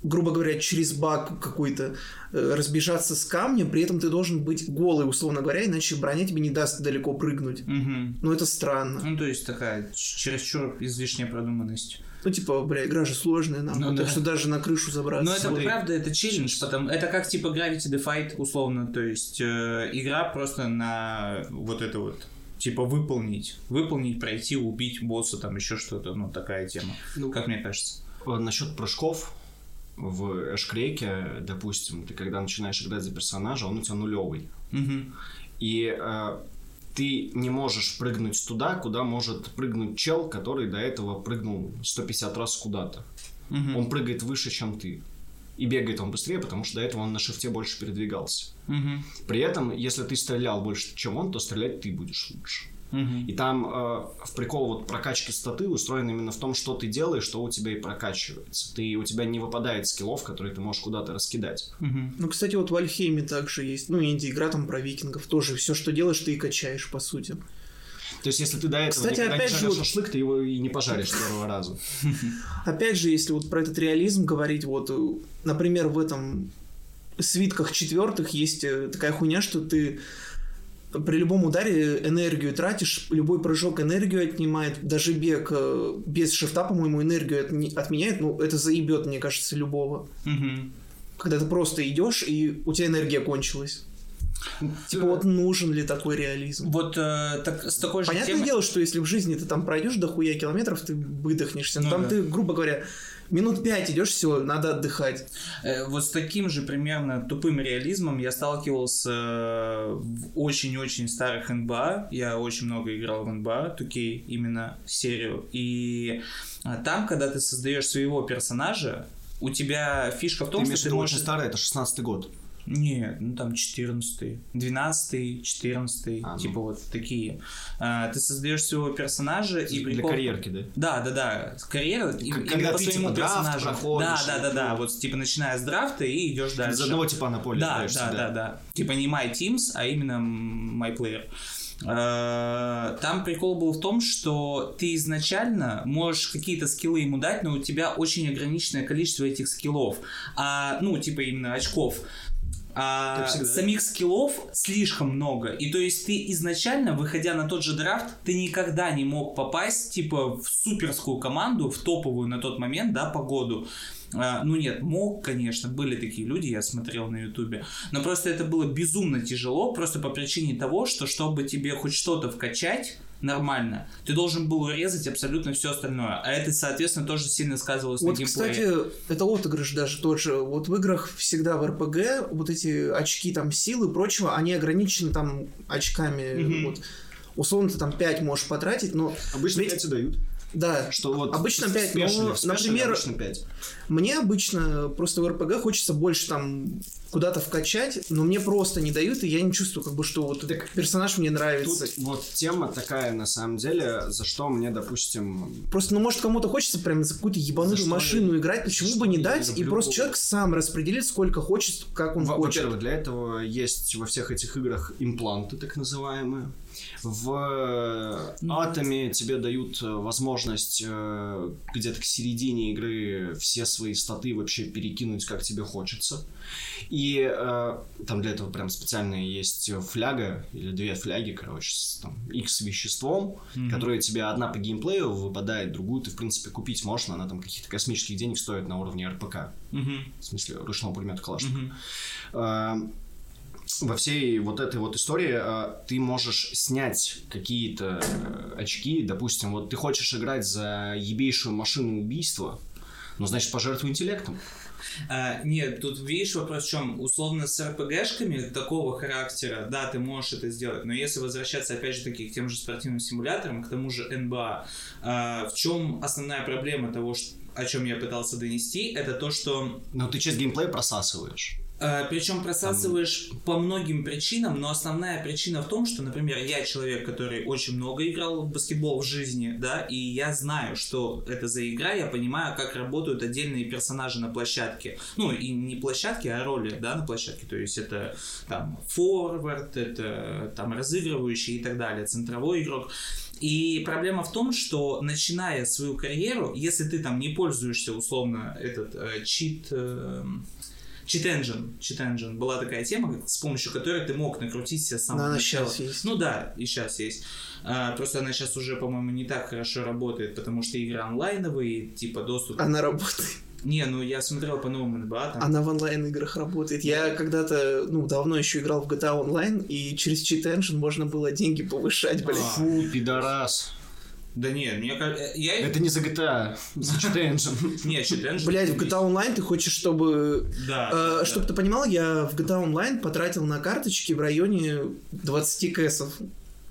грубо говоря, через баг какой-то э, разбежаться с камнем, при этом ты должен быть голый, условно говоря, иначе броня тебе не даст далеко прыгнуть.
Мгм.
Ну, это странно.
Ну, то есть такая чересчур излишняя продуманность.
Ну, типа, бля, игра же сложная, нахуй,
Ну
так
да.
что даже на крышу забраться.
Но это
Смотри.
правда, это челлендж, потому это как типа Gravity Defight, условно, то есть э, игра просто на вот это вот типа выполнить, выполнить, пройти, убить босса, там еще что-то, ну такая тема,
Ну,
как мне кажется.
Насчет прыжков в эшкрейке, допустим, ты когда начинаешь играть за персонажа, он у тебя нулевый.
Мгм.
И э, ты не можешь прыгнуть туда, куда может прыгнуть чел, который до этого прыгнул 150 раз куда-то.
Мгм.
Он прыгает выше, чем ты. И бегает он быстрее, потому что до этого он на шифте больше передвигался.
Мгм.
При этом, если ты стрелял больше, чем он, то стрелять ты будешь лучше.
Мгм.
И там э, в прикол вот прокачки статы устроен именно в том, что ты делаешь, что у тебя и прокачивается. Ты, у тебя не выпадает скиллов, которые ты можешь куда-то раскидать.
Мгм.
Ну, кстати, вот в Альхейме также есть. Ну, инди-игра там про викингов. Тоже все, что делаешь, ты и качаешь, по сути.
То есть, если ты до этого
Кстати,
никогда
опять
не
же,
жарил
вот-
шашлык, ты его и не пожаришь с первого раза.
Опять же, если вот про этот реализм говорить, вот, э, например, в этом свитках четвертых есть э, такая хуйня, что ты при любом ударе энергию тратишь, любой прыжок энергию отнимает, даже бег э, без шифта, по-моему, энергию отни- отменяет, ну, это заебет, мне кажется, любого.
Мгм.
Когда ты просто идешь, и у тебя энергия кончилась. Типа, вот нужен ли такой реализм?
Вот э, так, с такой же
Понятное
темой...
дело, что если в жизни ты там пройдешь до хуя километров, ты выдохнешься. Но
Ну
там
да.
ты, грубо говоря, минут пять идешь, все, надо отдыхать.
Э, Вот с таким же примерно тупым реализмом я сталкивался э, в очень-очень старых НБА. Я очень много играл в НБА, 2K, именно серию. И а, там, когда ты создаешь своего персонажа, у тебя фишка в
Ты
том,
в
что ты можешь...
очень старый, это 16 год.
Нет, ну там 14 12 14
А, ну.
типа вот такие. А, ты создаешь своего персонажа и
Для
прикол-
карьерки, да?
Да, да, да. Карьера и-
когда
по
ты,
своему
типа,
персонажу.
проходишь,
Да, да, да, да.
ну.
Вот типа начиная с драфта и идешь дальше.
Из одного типа на поле
Да, да,
всегда.
да, да. Типа не My Teams, а именно My Player. Э, Там прикол был в том, что ты изначально можешь какие-то скиллы ему дать, но у тебя очень ограниченное количество этих скиллов. А, ну, типа именно очков. А самих скиллов слишком много. И то есть ты изначально, выходя на тот же драфт, ты никогда не мог попасть, типа, в суперскую команду, в топовую на тот момент, да, погоду. А, ну нет, мог, конечно, были такие люди, я смотрел на ютубе, но просто это было безумно тяжело, просто по причине того, что чтобы тебе хоть что-то вкачать нормально, ты должен был урезать абсолютно все остальное, а это, соответственно, тоже сильно сказывалось на
Вот,
геймплее.
кстати, это отыгрыш даже тот же. Вот в играх всегда в РПГ вот эти очки там силы и прочего, они ограничены там очками.
Мгм.
Вот. Условно ты там 5 можешь потратить, но
Обычно
Ведь-
5 и дают.
Да,
Что вот
Обычно
в
пять, но,
в спешале
например,
обычно 5.
Мне обычно просто в РПГ хочется больше там куда-то вкачать, но мне просто не дают, и я не чувствую, как бы, что вот
Так
персонаж мне нравится.
Тут вот тема такая, на самом деле, за что мне, допустим,
Просто, ну, может, кому-то хочется прям за какую-то ебаную машину
я-
играть, почему
что
бы не дать, и просто человек сам распределит, сколько хочет, как он
Во-
хочет.
Во-первых, для этого есть во всех этих играх импланты, так называемые. В э, Атоме тебе дают э, возможность э, где-то к середине игры все свои статы вообще перекинуть, как тебе хочется. И там для этого прям специальная есть фляга, или две фляги, короче, с там, X веществом,
Мгм.
которая тебе одна по геймплею выпадает, другую ты, в принципе, купить можешь, но она там каких-то космических денег стоит на уровне РПК.
Мгм.
В смысле, ручного пулемета Калашникова.
Мгм.
Во всей вот этой вот истории а, ты можешь снять какие-то э, очки. Допустим, вот ты хочешь играть за ебейшую машину убийства, ну, значит, пожертвуй интеллектом.
А, нет, тут видишь вопрос в чем? Условно с РПГшками такого характера, да, ты можешь это сделать, но если возвращаться опять же таки к тем же спортивным симуляторам, к тому же НБА, а, в чем основная проблема того, ш- о чем я пытался донести, это то, что
Но ты часть геймплея просасываешь.
Причем просасываешь по многим причинам, но основная причина в том, что, например, я человек, который очень много играл в баскетбол в жизни, да, и я знаю, что это за игра, я понимаю, как работают отдельные персонажи на площадке. Ну, и не площадки, а роли, да, на площадке. То есть это там форвард, это там разыгрывающий и так далее, центровой игрок. И проблема в том, что начиная свою карьеру, если ты там не пользуешься условно этот э, чит... э, Cheat Engine, Cheat Engine. Была такая тема, с помощью которой ты мог накрутить себя с
Но
самого
она
начала.
сейчас есть.
Ну да, и сейчас есть. А, просто она сейчас уже, по-моему, не так хорошо работает, потому что игры онлайновые, типа доступ...
Она работает.
Не, ну я смотрел по новым НБА, там...
Она в онлайн-играх работает. Я когда-то, ну, давно еще играл в GTA Online, и через Cheat Engine можно было деньги повышать, блин.
А.
Фу, пидорас.
Да нет, мне кажется... Я...
Это не за GTA, за Cheat Engine.
Нет, Cheat Engine...
Блять, в GTA Online ты хочешь, чтобы...
Да.
Э,
да.
Чтобы ты понимал, я в GTA Online потратил на карточки в районе 20 кэсов.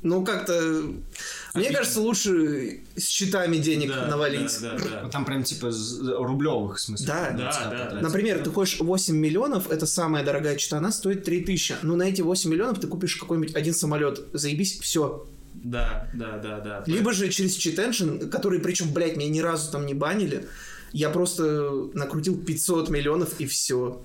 Ну, как-то... Мне кажется, лучше с счетами денег
Да,
навалить.
Да, да, да.
Там прям типа рублевых, в смысле.
Да.
Да, да.
Например, ты хочешь 8 миллионов, это самая дорогая чита, она стоит 3000. Но на эти 8 миллионов ты купишь какой-нибудь один самолет, заебись, все.
Да, да, да, да.
Либо же через Cheat Engine, который, причем, блядь, меня ни разу там не банили, я просто накрутил 500 миллионов и все.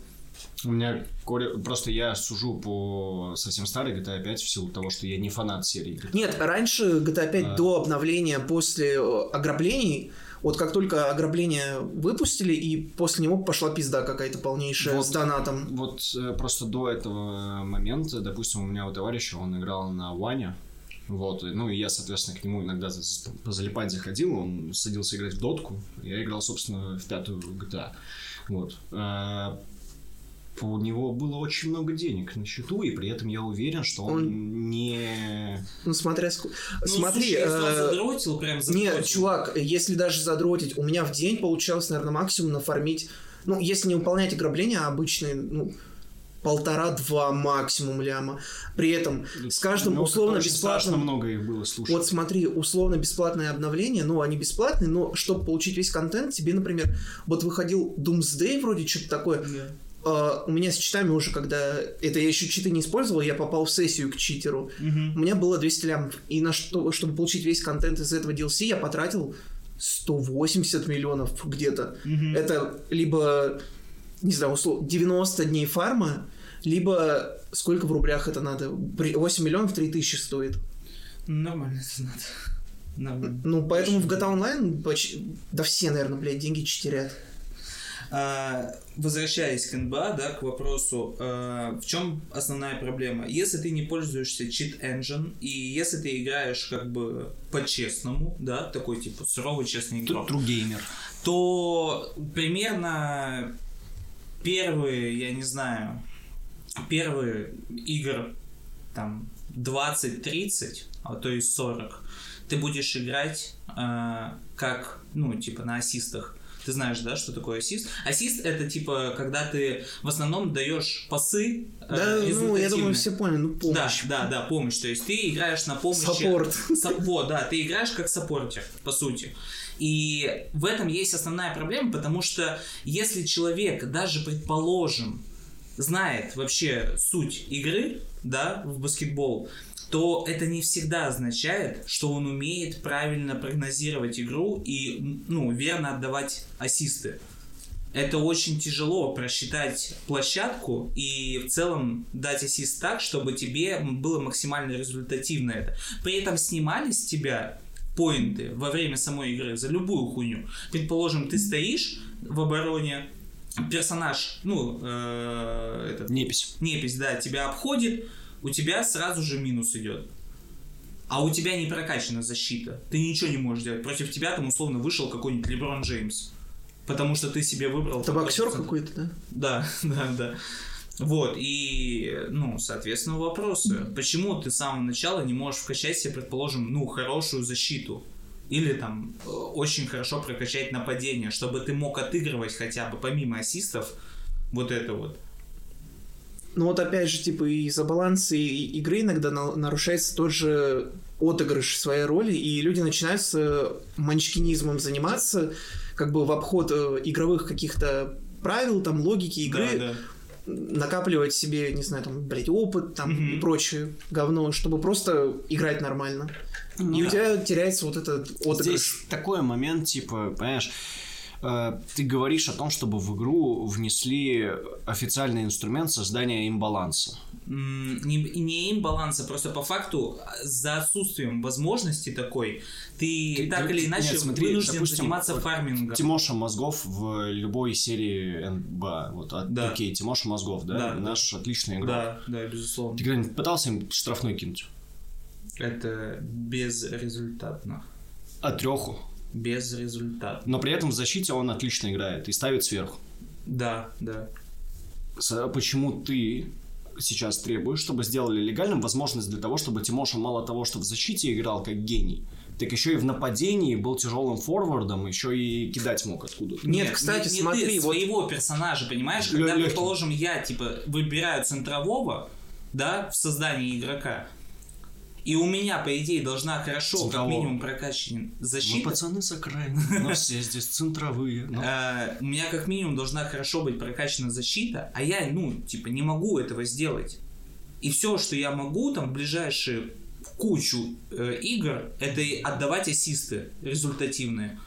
У меня коре- просто я сужу по совсем старой GTA 5 в силу того, что я не фанат серии.
Нет, раньше GTA 5
А.
до обновления, после э, ограблений, вот как только ограбление выпустили, и после него пошла пизда какая-то полнейшая
Вот.
с донатом.
Вот э, просто до этого момента, допустим, у меня у товарища, он играл на Ване, вот, ну, и я, соответственно, к нему иногда за- за- позалипать заходил, он садился играть в дотку, я играл, собственно, в пятую GTA, вот. Э, У него было очень много денег на счету, и при этом я уверен, что он,
Он-
не...
Ну, смотря ск-
Ну,
Смотри,
слушай, если он
э,
задротил, прям
Не,
задротил.
чувак, если даже задротить, у меня в день получалось, наверное, максимум нафармить, ну, если не выполнять ограбления обычные, ну, полтора-два максимум ляма. При этом с каждым
Ну,
условно бесплатным...
много их было, слушай.
Вот смотри, условно бесплатное обновление, ну, они бесплатные, но чтобы получить весь контент, тебе, например, вот выходил Doomsday вроде, что-то такое, А, у меня с читами уже, когда это я еще читы не использовал, я попал в сессию к читеру.
Мгм.
У меня было 200 лямов. И на что, чтобы получить весь контент из этого DLC, я потратил 180 миллионов где-то.
Мгм.
Это либо, не знаю, услов... 90 дней фарма, либо сколько в рублях это надо? При- 8 миллионов 3000 стоит.
Нормально это надо. Нормально.
Ну, поэтому в GTA Online поч- да все, наверное, блядь, деньги читерят.
А, возвращаясь к НБА, да, к вопросу, а, в чем основная проблема? Если ты не пользуешься cheat engine, и если ты играешь как бы по-честному, да, такой типа суровый честный игрок,
True gamer.
то примерно первые, я не знаю, первые игр там 20-30, а то и 40, ты будешь играть э, как, ну, типа на ассистах. Ты знаешь, да, что такое ассист? Ассист это типа, когда ты в основном даешь пасы. э,
Да, ну, я думаю, все поняли, ну, помощь.
Да, да, да, помощь. То есть ты играешь на помощи.
Саппорт.
Саппо, да, ты играешь как саппортер, по сути. И в этом есть основная проблема, потому что если человек, даже предположим, знает вообще суть игры, да, в баскетбол, то это не всегда означает, что он умеет правильно прогнозировать игру и, ну, верно отдавать ассисты. Это очень тяжело просчитать площадку и в целом дать ассист так, чтобы тебе было максимально результативно это. При этом снимали с тебя поинты во время самой игры за любую хуйню. Предположим, ты стоишь в обороне, персонаж, ну, э, этот,
Непись.
непись, да, тебя обходит, у тебя сразу же минус идет. А у тебя не прокачана защита. Ты ничего не можешь делать. Против тебя там условно вышел какой-нибудь Леброн Джеймс. Потому что ты себе выбрал...
Это боксер какой-то, да?
Да, да, да. Вот, и, ну, соответственно, вопросы. Почему ты с самого начала не можешь вкачать себе, предположим, ну, хорошую защиту? Или там э, очень хорошо прокачать нападение, чтобы ты мог отыгрывать хотя бы помимо ассистов вот это вот.
Ну вот опять же, типа, из-за баланса игры иногда на- нарушается тот же отыгрыш своей роли, и люди начинают с э, манчкинизмом заниматься, как бы в обход э, игровых каких-то правил, там, логики игры,
Да, да.
Накапливать себе, не знаю, там, блядь, опыт там
Мгм.
и прочее говно, чтобы просто играть нормально. и у
да.
тебя теряется вот этот отыгрыш.
Здесь такой момент, типа, понимаешь, э, ты говоришь о том, чтобы в игру внесли официальный инструмент создания имбаланса.
Не, не им баланса, просто по факту за отсутствием возможности такой, ты,
Ты-
так
ты-
или иначе
нет, смотри,
вынужден
допустим,
заниматься фармингом.
Тимоша Мозгов в любой серии НБА. Вот, от-
Да.
окей, Тимоша Мозгов, да?
Да,
Наш отличный игрок.
Да, да, безусловно.
Ты когда-нибудь пытался им штрафной кинуть?
Это безрезультатно.
А треху.
Безрезультатно.
Но при этом в защите он отлично играет и ставит сверху.
Да, да.
С- Почему ты сейчас требуешь, чтобы сделали легальным возможность для того, чтобы Тимоша мало того, что в защите играл как гений, так еще и в нападении был тяжелым форвардом, еще и кидать мог откуда-то.
Нет, кстати,
не, не
смотри,
ты,
вот-
своего персонажа, понимаешь? Когда,
лёгкий.
предположим, я, типа, выбираю центрового, да, в создании игрока, и у меня, по идее, должна хорошо,
Центрового.
как минимум, прокачана
Мы
защита.
пацаны с окраины, но все здесь центровые. но-
Э, у меня как минимум должна хорошо быть прокачана защита, а я, ну, типа, не могу этого сделать. И все, что я могу там в ближайшие кучу э, игр, это отдавать ассисты результативные.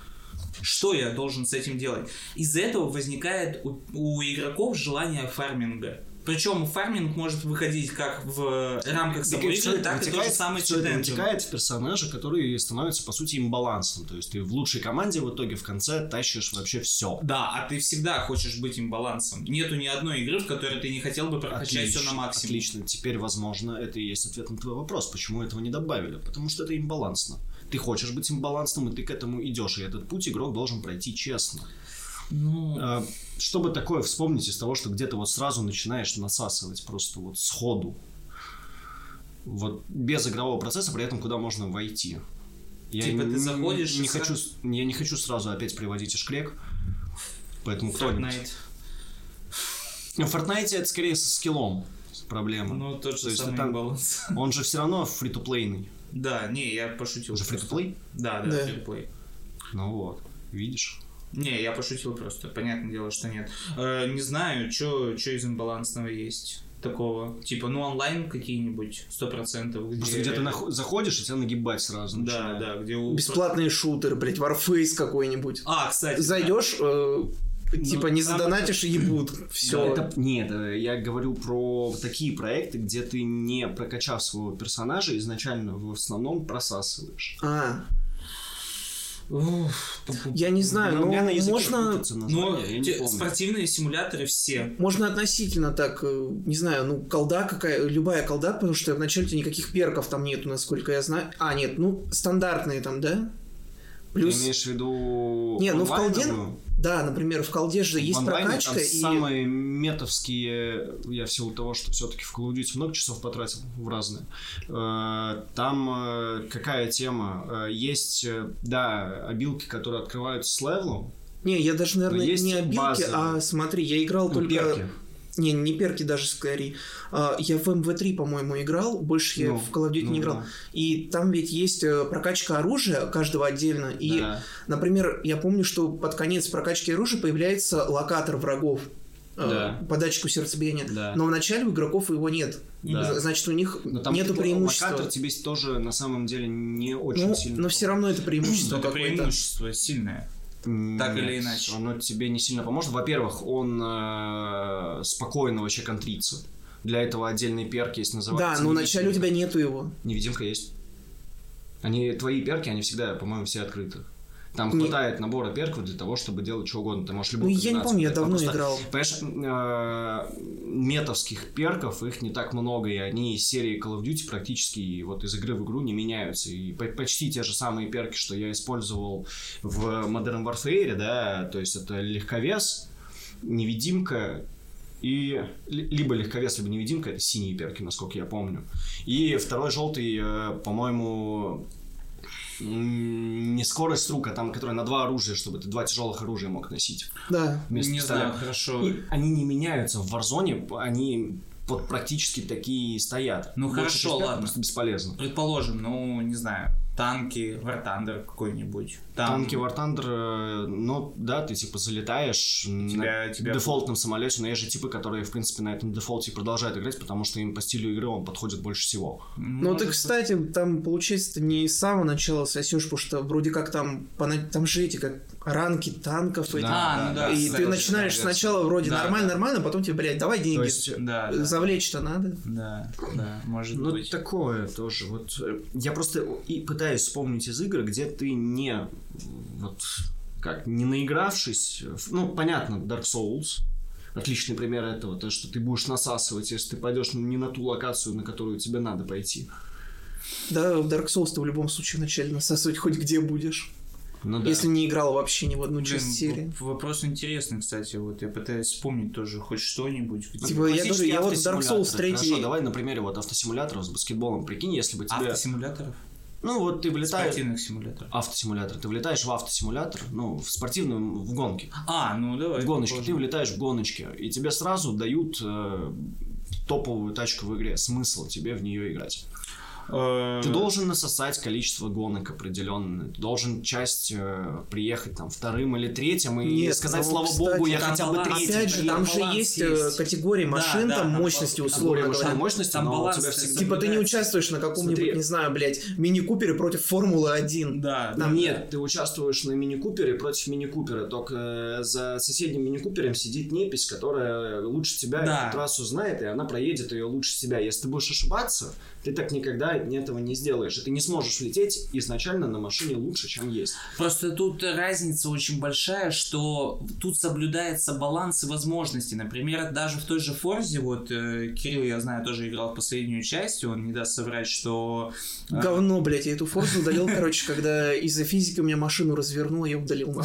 Что я должен с этим делать? Из-за этого возникает у, у игроков желание фарминга. Причем фарминг может выходить как в рамках самой игры, так и тот же самый
вытекает в персонажа, который становится, по сути, имбалансом. То есть ты в лучшей команде в итоге в конце тащишь вообще все.
Да, а ты всегда хочешь быть им балансом. Нету ни одной игры, в которой ты не хотел бы прокачать все на максимум.
Отлично. Теперь, возможно, это и есть ответ на твой вопрос. Почему этого не добавили? Потому что это имбалансно. Ты хочешь быть имбалансным, и ты к этому идешь. И этот путь игрок должен пройти честно.
Ну,
А, Чтобы такое вспомнить из того, что где-то вот сразу начинаешь насасывать просто вот сходу. Вот без игрового процесса, при этом куда можно войти. Я
Типа
не,
ты заходишь
не хочу,
сразу-
я не хочу сразу опять приводить Ишкрек. Поэтому кто-нибудь.
Fortnite.
В Fortnite это скорее со скиллом проблема.
Ну, тот
То
же
есть
самый
там-
баланс.
Он же все равно фри-то-плейный.
Да, не, я пошутил.
Уже фри-то-плей?
Да, да,
Да.
фри-то-плей.
Ну вот, видишь.
Не, я пошутил просто. Понятное дело, что нет. Э, не знаю, что из имбалансного есть такого. Типа, ну, онлайн какие-нибудь, сто процентов. Где...
Просто где ты нах- заходишь, и тебя нагибать сразу
Да,
начинает.
да, где... у-
Бесплатный шутер, блядь, Warface какой-нибудь.
А, кстати.
Зайдешь, э, типа не
там
задонатишь, ебут.
Да,
Все.
это- нет, э, я говорю про такие проекты, где ты не прокачав своего персонажа, изначально в основном просасываешь.
А. я не знаю,
Ну,
ну
языке
можно,
Ну,
не
те-
помню.
спортивные симуляторы все.
можно относительно так, э, не знаю, ну колда какая, любая колда, потому что вначале тебя никаких перков там нету, насколько я знаю. А, нет, ну стандартные там, да? Плюс,
Ты имеешь в виду
Не, ну в колде,
онлайновую?
Да, например, в колде же есть
онлайне
прокачка
там
и...
самые метовские, я в силу того, что все-таки в Call of Duty много часов потратил в разные. Э, Там э, какая тема? Э, Есть, да, обилки, которые открываются с левелом.
Не, я даже, наверное, не обилки,
базовые.
а смотри, я играл только...
перки.
Не, не перки даже скорее. А, Я в MW3, по-моему, играл, больше я
Ну,
в Call of Duty
ну
не играл.
да.
И там ведь есть э, прокачка оружия каждого отдельно. И,
Да.
например, я помню, что под конец прокачки оружия появляется локатор врагов. э,
Да.
По датчику сердцебиения.
Да.
Но вначале у игроков его нет.
Да.
Значит, у них
Но там
нету преимущества.
локатор тебе тоже на самом деле не очень
Ну,
сильно.
но все равно это преимущество
Это
какое-то.
преимущество сильное. Так или иначе.
Оно тебе не сильно поможет. Во-первых, он э, спокойно вообще контрится. Для этого отдельный перк есть,
Да,
называется.
но вначале у тебя нету его.
Невидимка есть. Они, твои перки, они всегда, по-моему, все открыты. Там
Не-
хватает набора перков для того, чтобы делать что угодно. Ты можешь
Ну,
любую
я не помню, я давно
Просто,
играл.
Понимаешь, э, метовских перков, их не так много, и они из серии Call of Duty практически вот из игры в игру не меняются. И по- почти те же самые перки, что я использовал в Modern Warfare, да, то есть это легковес, невидимка и ли- либо легковес, либо невидимка, это синие перки, насколько я помню. И второй желтый, э, по-моему, не скорость рук, а там, которая на два оружия, чтобы ты два тяжелых оружия мог носить.
Да.
вместо
не
пистолета.
знаю, хорошо.
И они не меняются в Warzone, они вот практически такие стоят.
Ну,
Большая
хорошо, ладно.
Просто бесполезно.
Предположим, ну, не знаю, танки, War Thunder какой-нибудь. Там
Танки War Thunder, э, ну да, ты типа залетаешь
Тебя-
на
тебя-
дефолтном самолете, но есть же типы, которые, в принципе, на этом дефолте продолжают играть, потому что им по стилю игры он подходит больше всего.
Ну,
может
ты, кстати, там, получается, не с самого начала сосешь, потому что вроде как там, там же эти, как ранки танков. эти.
А, ну да,
и
кстати,
ты начинаешь
да,
сначала вроде
Да,
нормально-нормально, потом тебе, блядь, давай деньги.
То есть,
Да, да,
Завлечь-то надо.
да, да, может
Ну,
быть.
такое тоже. Вот э, я просто и пытаюсь вспомнить из игр, где ты не вот как не наигравшись, ну понятно, Dark Souls. Отличный пример этого, то, что ты будешь насасывать, если ты пойдешь не на ту локацию, на которую тебе надо пойти.
Да, в Dark Souls ты в любом случае вначале насасывать хоть где будешь.
Ну да.
Если не играл вообще ни в одну
Блин,
часть серии.
Вопрос интересный, кстати. Вот я пытаюсь вспомнить тоже хоть что-нибудь. где-
Типа, я говорю, я вот в Dark. Souls 3
Хорошо, давай на примере вот автосимуляторов с баскетболом. Прикинь, если бы тебе...
Автосимуляторов?
Ну вот ты влетаешь...
Спортивных симуляторов.
Автосимулятор. Ты влетаешь в автосимулятор, ну, в спортивном, в гонке.
А, ну давай.
В гоночке. Ты влетаешь в гоночке, и тебе сразу дают э, топовую тачку в игре. Смысл тебе в нее играть.
Э,
Ты должен насосать количество гонок определенное. Ты должен часть э, приехать там вторым или третьим и
Нет,
сказать,
ну,
слава
кстати,
богу, я
там
хотя бы третий.
Опять же,
Там
же есть,
есть.
э, категории
Да,
машин,
да,
там
там
мощности условно говоря.
мощности,
Там баланс
тебя всегда...
Типа ты не участвуешь на каком-нибудь,
Смотри.
не знаю, блядь, мини-купере против Формулы-1.
Да, да.
Там
Нет, ты участвуешь на мини-купере против мини-купера, только э, за соседним мини-купером сидит непись, которая лучше тебя
Да.
эту трассу знает, и она проедет ее лучше себя. Если ты будешь ошибаться, ты так никогда этого не сделаешь. И ты не сможешь лететь изначально на машине лучше, чем есть.
Просто тут разница очень большая, что тут соблюдается баланс и возможности. Например, даже в той же Форзе, вот э, Кирилл, я знаю, тоже играл в последнюю часть, и он не даст соврать, что... э,
Говно, блядь, я эту форсу удалил, короче, когда из-за физики у меня машину развернуло, я удалил.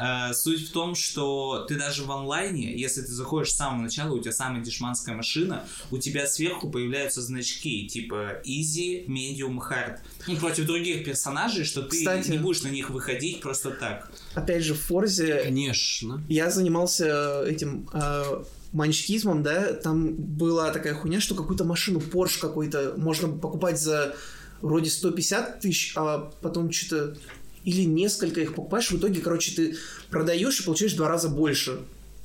Э, Суть в том, что ты даже в онлайне, если ты заходишь с самого начала, у тебя самая дешманская машина, у тебя сверху появляются значки типа Easy, Medium, Hard. Ну, против других персонажей, что ты
Кстати.
не будешь на них выходить просто так.
Опять же, в Форзе
Конечно.
я занимался этим э, манчкизмом, да, там была такая хуйня, что какую-то машину, Porsche какой-то, можно покупать за вроде 150 тысяч, а потом что-то или несколько их покупаешь, в итоге, короче, ты продаешь и получаешь в два раза больше,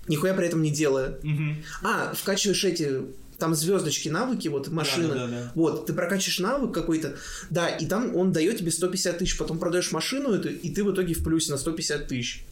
нихуя при этом не делая.
Мгм.
А, вкачиваешь эти, там звездочки, навыки, вот машина.
Да-да-да.
Вот, ты прокачиваешь навык какой-то, да, и там он дает тебе 150 тысяч, потом продаешь машину эту, и ты в итоге в плюсе на 150 тысяч.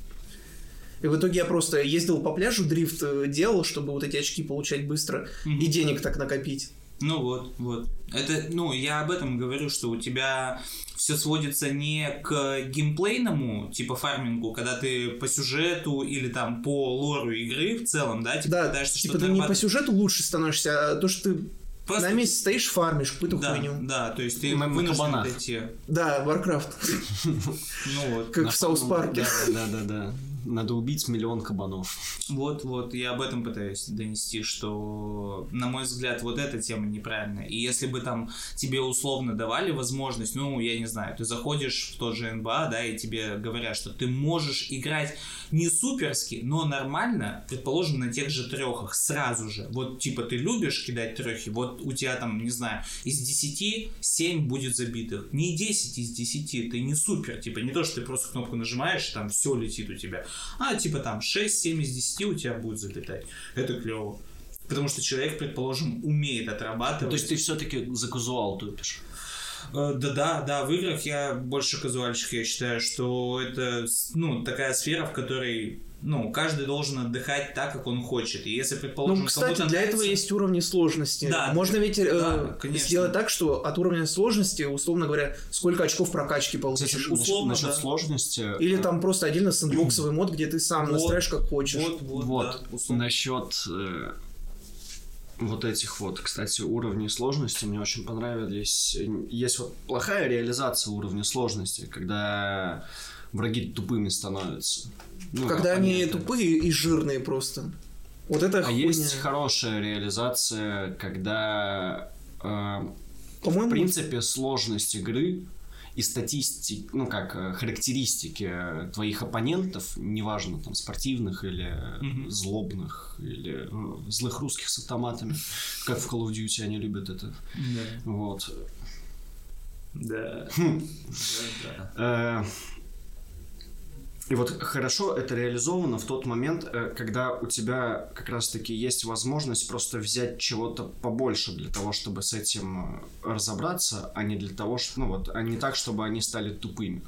И в итоге я просто ездил по пляжу, дрифт э, делал, чтобы вот эти очки получать быстро
Мгм.
и денег так накопить.
Ну вот, вот. Это, ну, я об этом говорю, что у тебя все сводится не к геймплейному, типа фармингу, когда ты по сюжету или там по лору игры в целом, да, типа
Да,
пытаешься
типа ты не по сюжету лучше становишься, а то, что ты
Просто-
на месте стоишь, фармишь какую-то
Да,
хуйню.
да, то есть ты
Мы на
вынужден идти.
Да, Warcraft,
Ну вот.
как в Саус Парке.
Да, да, да, да. Надо убить миллион кабанов.
Вот, вот, я об этом пытаюсь донести, что, на мой взгляд, вот эта тема неправильная. И если бы там тебе условно давали возможность, ну, я не знаю, ты заходишь в тот же НБА, да, и тебе говорят, что ты можешь играть не суперски, но нормально, предположим, на тех же трехах сразу же. Вот, типа, ты любишь кидать трехи, вот у тебя там, не знаю, из 10 7 будет забитых. Не 10 из 10, ты не супер, типа, не то, что ты просто кнопку нажимаешь, там все летит у тебя, а типа там 6-7 из 10 у тебя будет залетать. Это клево. Потому что человек, предположим, умеет отрабатывать.
То есть ты все-таки за казуал тупишь.
Э, Да, да, да, в играх я больше казуальщик, я считаю, что это, ну, такая сфера, в которой, ну, каждый должен отдыхать так, как он хочет. И если, предположим,
Ну, кстати, для этого есть уровни сложности.
Да,
Можно ведь э,
да, конечно.
сделать так, что от уровня сложности, условно говоря, сколько очков прокачки получишь.
Кстати,
условно,
насчет
да.
сложности...
Или
э,
там просто отдельно сэндбоксовый мод, где ты сам
Вот,
настраиваешь как хочешь.
Вот, вот,
Вот,
да, условно.
насчет э, вот этих вот, кстати, уровней сложности мне очень понравились. Есть вот плохая реализация уровня сложности, когда враги тупыми становятся. Ну,
Когда они тупые и жирные просто. Вот это
А
хуйня.
есть хорошая реализация, когда, э, в принципе, сложность игры и статистики, ну как, э, характеристики э, твоих оппонентов, неважно, там, спортивных или
Мгм.
злобных, или э, злых русских с автоматами, как в Call of Duty они любят это.
Да.
Вот.
Да.
Хм.
Да, да.
Э, И вот хорошо это реализовано в тот момент, э, когда у тебя как раз-таки есть возможность просто взять чего-то побольше для того, чтобы с этим э, разобраться, а не для того, что, ну вот, а не так, чтобы они стали тупыми.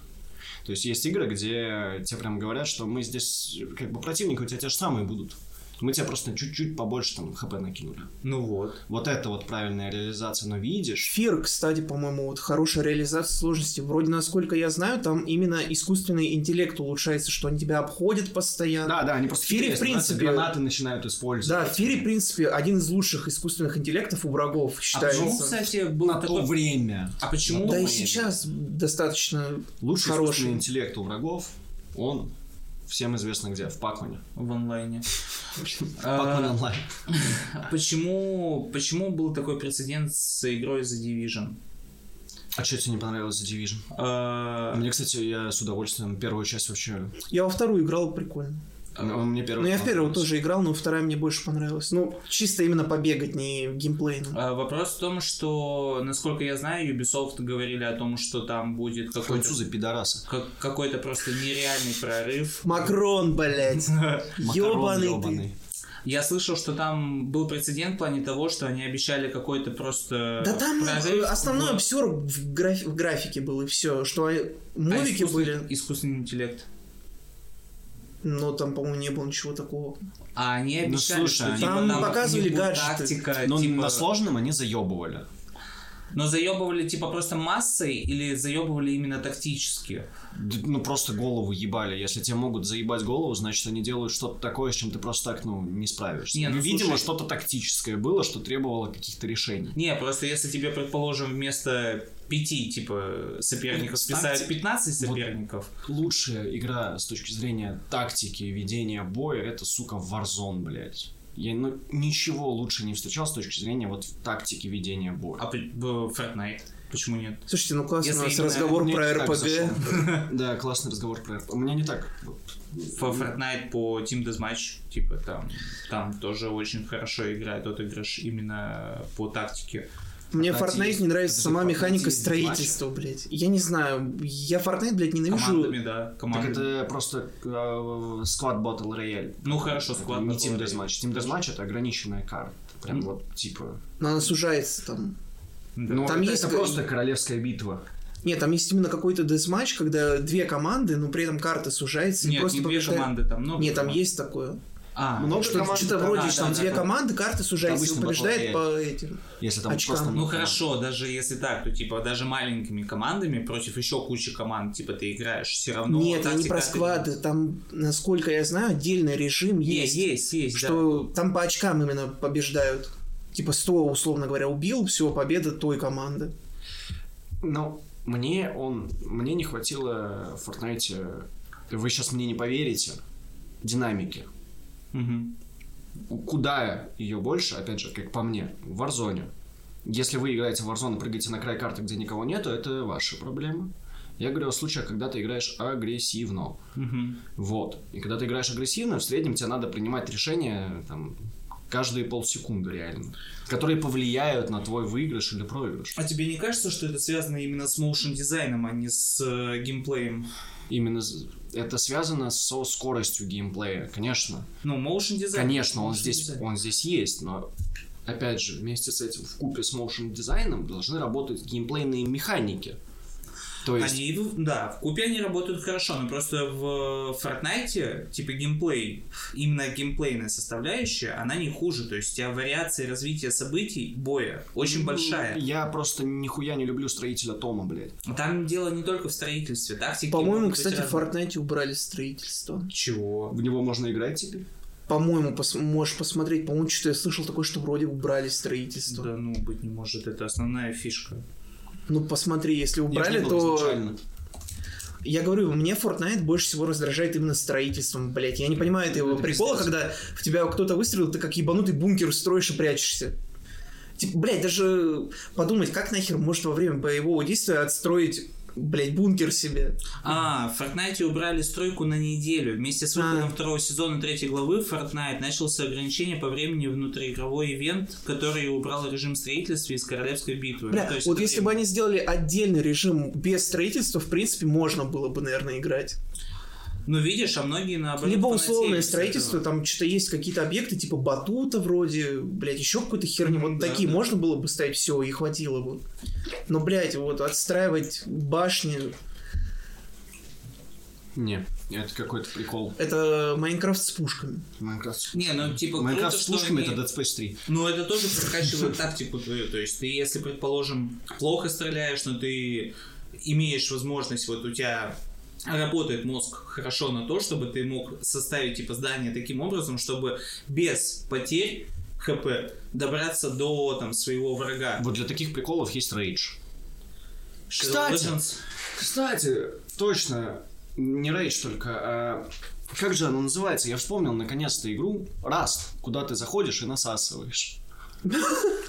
То есть есть игры, где тебе прям говорят, что мы здесь, как бы противники у тебя те же самые будут. Мы тебе просто чуть-чуть побольше там хп накинули.
Ну вот.
Вот это вот правильная реализация, но видишь,
Фир, кстати, по-моему, вот хорошая реализация сложности. Вроде, насколько я знаю, там именно искусственный интеллект улучшается, что они тебя обходят постоянно.
Да, да, они просто
В Фире, в принципе-
гранаты начинают использовать.
Да, в Фире, в принципе, один из лучших искусственных интеллектов у врагов
А
считается.
почему, кстати, был
на то
такой...
время.
А почему...
да и сейчас достаточно
Лучший
хороший.
искусственный интеллект у врагов, он всем известно где, в Пакмане.
В онлайне.
Пакман
А,
онлайн.
Почему, почему был такой прецедент с игрой The Division?
А что тебе не понравилось The Division?
А,
Мне, кстати, я с удовольствием первую часть вообще...
Я во вторую играл, прикольно.
Ну, Мне первый
Ну, я в
понравился.
тоже играл, но вторая мне больше понравилась. Ну, чисто именно побегать, не геймплейно.
А, Вопрос в том, что, насколько я знаю, Ubisoft говорили о том, что там будет какой-то
Французы пидорасы.
как- какой-то просто нереальный прорыв.
Макрон, блядь. Ёбаный ты.
Я слышал, что там был прецедент в плане того, что они обещали какой-то просто
Да там
прорыв
основной обсер в, графи- в графике был, и все. Что они-
А
мувики
искусственный-
были,
Искусственный интеллект.
Но там, по-моему, не было ничего такого.
А они
Ну,
обещали,
слушай,
что
они-
типа,
Там
там
показывали гаджеты.
тактика,
Но
типа-
на сложном они заебывали.
Но заебывали типа просто массой или заебывали именно тактически?
Ну, просто голову ебали. Если тебе могут заебать голову, значит, они делают что-то такое, с чем ты просто так, ну, не справишься.
Не, ну,
Ну, Видимо,
слушай-
что-то тактическое было, что требовало каких-то решений.
Не, просто если тебе, предположим, вместо пяти, типа, соперников списать 15
вот-
соперников,
Лучшая игра с точки зрения тактики ведения боя, это, сука, Warzone, блядь. Я ну, ничего лучше не встречал с точки зрения вот тактики ведения боя.
а в Fortnite почему нет?
Слушайте, ну классный
Если
у нас
именно
разговор
Мне
про РПГ.
Да, классный разговор про РПГ. У меня не так.
В Fortnite по Team Deathmatch, типа, там, там тоже очень хорошо играет отыгрыш именно по тактике.
Мне
Fortnite
не нравится сама механика строительства, блядь. Я не знаю, я Fortnite, блядь, ненавижу.
Командами, да,
Так
командами.
это просто э, склад Battle Royale.
Ну хорошо, склад
не Team. Deathmatch. Team Deathmatch это ограниченная карта. Прям вот типа.
Но она сужается там.
Ну,
Там
это,
есть
это просто королевская битва.
Нет, там есть именно какой-то десматч, когда две команды, но при этом карта сужается. и
Нет,
просто
не две
побеждает-
команды, там много
Нет, там
команд.
есть такое.
А,
Много
Что,
команд,
что-то
да,
вроде,
да,
что там
да,
две
да.
команды, карта сужается и
Обычно
побеждает по этим.
Если там
Очкам.
просто
Ну
много
хорошо, даже если так, то типа даже маленькими командами против еще кучи команд, типа ты играешь, все равно.
Нет, они про сквады. Там, насколько я знаю, отдельный режим
Есть,
есть.
есть, есть, да.
что там по очкам именно побеждают. Типа 100, условно говоря, убил, все, победа той команды.
Ну, мне он... Мне не хватило в Fortnite... Вы сейчас мне не поверите. Динамики.
Мгм.
Куда ее больше, опять же, как по мне, в Warzone. Если вы играете в Warzone и прыгаете на край карты, где никого нету, это ваши проблемы. Я говорю о случаях, когда ты играешь агрессивно.
Мгм.
Вот. И когда ты играешь агрессивно, в среднем тебе надо принимать решения там, каждые полсекунды реально, которые повлияют на твой выигрыш или проигрыш.
А тебе не кажется, что это связано именно с моушен дизайном, а не с э, геймплеем?
Именно это связано со скоростью геймплея, конечно.
Ну, моушен дизайн.
Конечно, он здесь,
дизайн.
он здесь есть, но опять же, вместе с этим в купе с моушен дизайном должны работать геймплейные механики. То есть,
Они, да, в купе они работают хорошо, но просто в Fortnite, типа геймплей, именно геймплейная составляющая, она не хуже. То есть у тебя вариация развития событий боя очень большая.
Я просто нихуя не люблю строителя Тома, блядь.
Там дело не только в строительстве, тактики.
По-моему, кстати, в. Fortnite убрали строительство.
Чего?
В него можно играть теперь?
По-моему, пос- можешь посмотреть. По-моему, что-то я слышал такое, что вроде убрали строительство.
Да ну, быть не может, это основная фишка.
Ну, посмотри, если убрали, то...
изначально.
Я говорю, мне Fortnite больше всего раздражает именно строительством, блять. Я не понимаю этого
Это
прикола, когда в тебя кто-то выстрелил, ты как ебанутый бункер строишь и прячешься. Типа, блядь, даже подумать, как нахер может во время боевого действия отстроить, блядь, бункер себе.
А, в Fortnite убрали стройку на неделю. Вместе с выходом
А.
второго сезона третьей главы Fortnite начался ограничение по времени внутриигровой ивент, который убрал режим строительства из королевской битвы.
Бля,
Ну, есть
вот если
время-
бы они сделали отдельный режим без строительства, в принципе, можно было бы, наверное, играть.
Ну, видишь, а многие наоборот
Либо условное
с
строительство,
этого.
там что-то есть какие-то объекты, типа батута вроде, блядь, еще какой-то херни. Вот
да,
такие
да.
можно было бы ставить, все, и хватило бы. Но, блядь, вот отстраивать башни,
Не, это какой-то прикол.
это Майнкрафт с пушками.
Майнкрафт.
Не, ну типа
Майнкрафт
круто,
с
что
пушками
они-
это Dead Space 3.
Ну, это тоже прокачивает тактику твою. То есть, ты, если, предположим, плохо стреляешь, но ты имеешь возможность, вот у тебя работает мозг хорошо на то, чтобы ты мог составить типа здание таким образом, чтобы без потерь ХП добраться до там своего врага.
Вот для таких приколов есть рейдж. Кстати. Кстати, точно, не рейдж только, а как же оно называется? Я вспомнил наконец-то игру Rust, куда ты заходишь и насасываешь.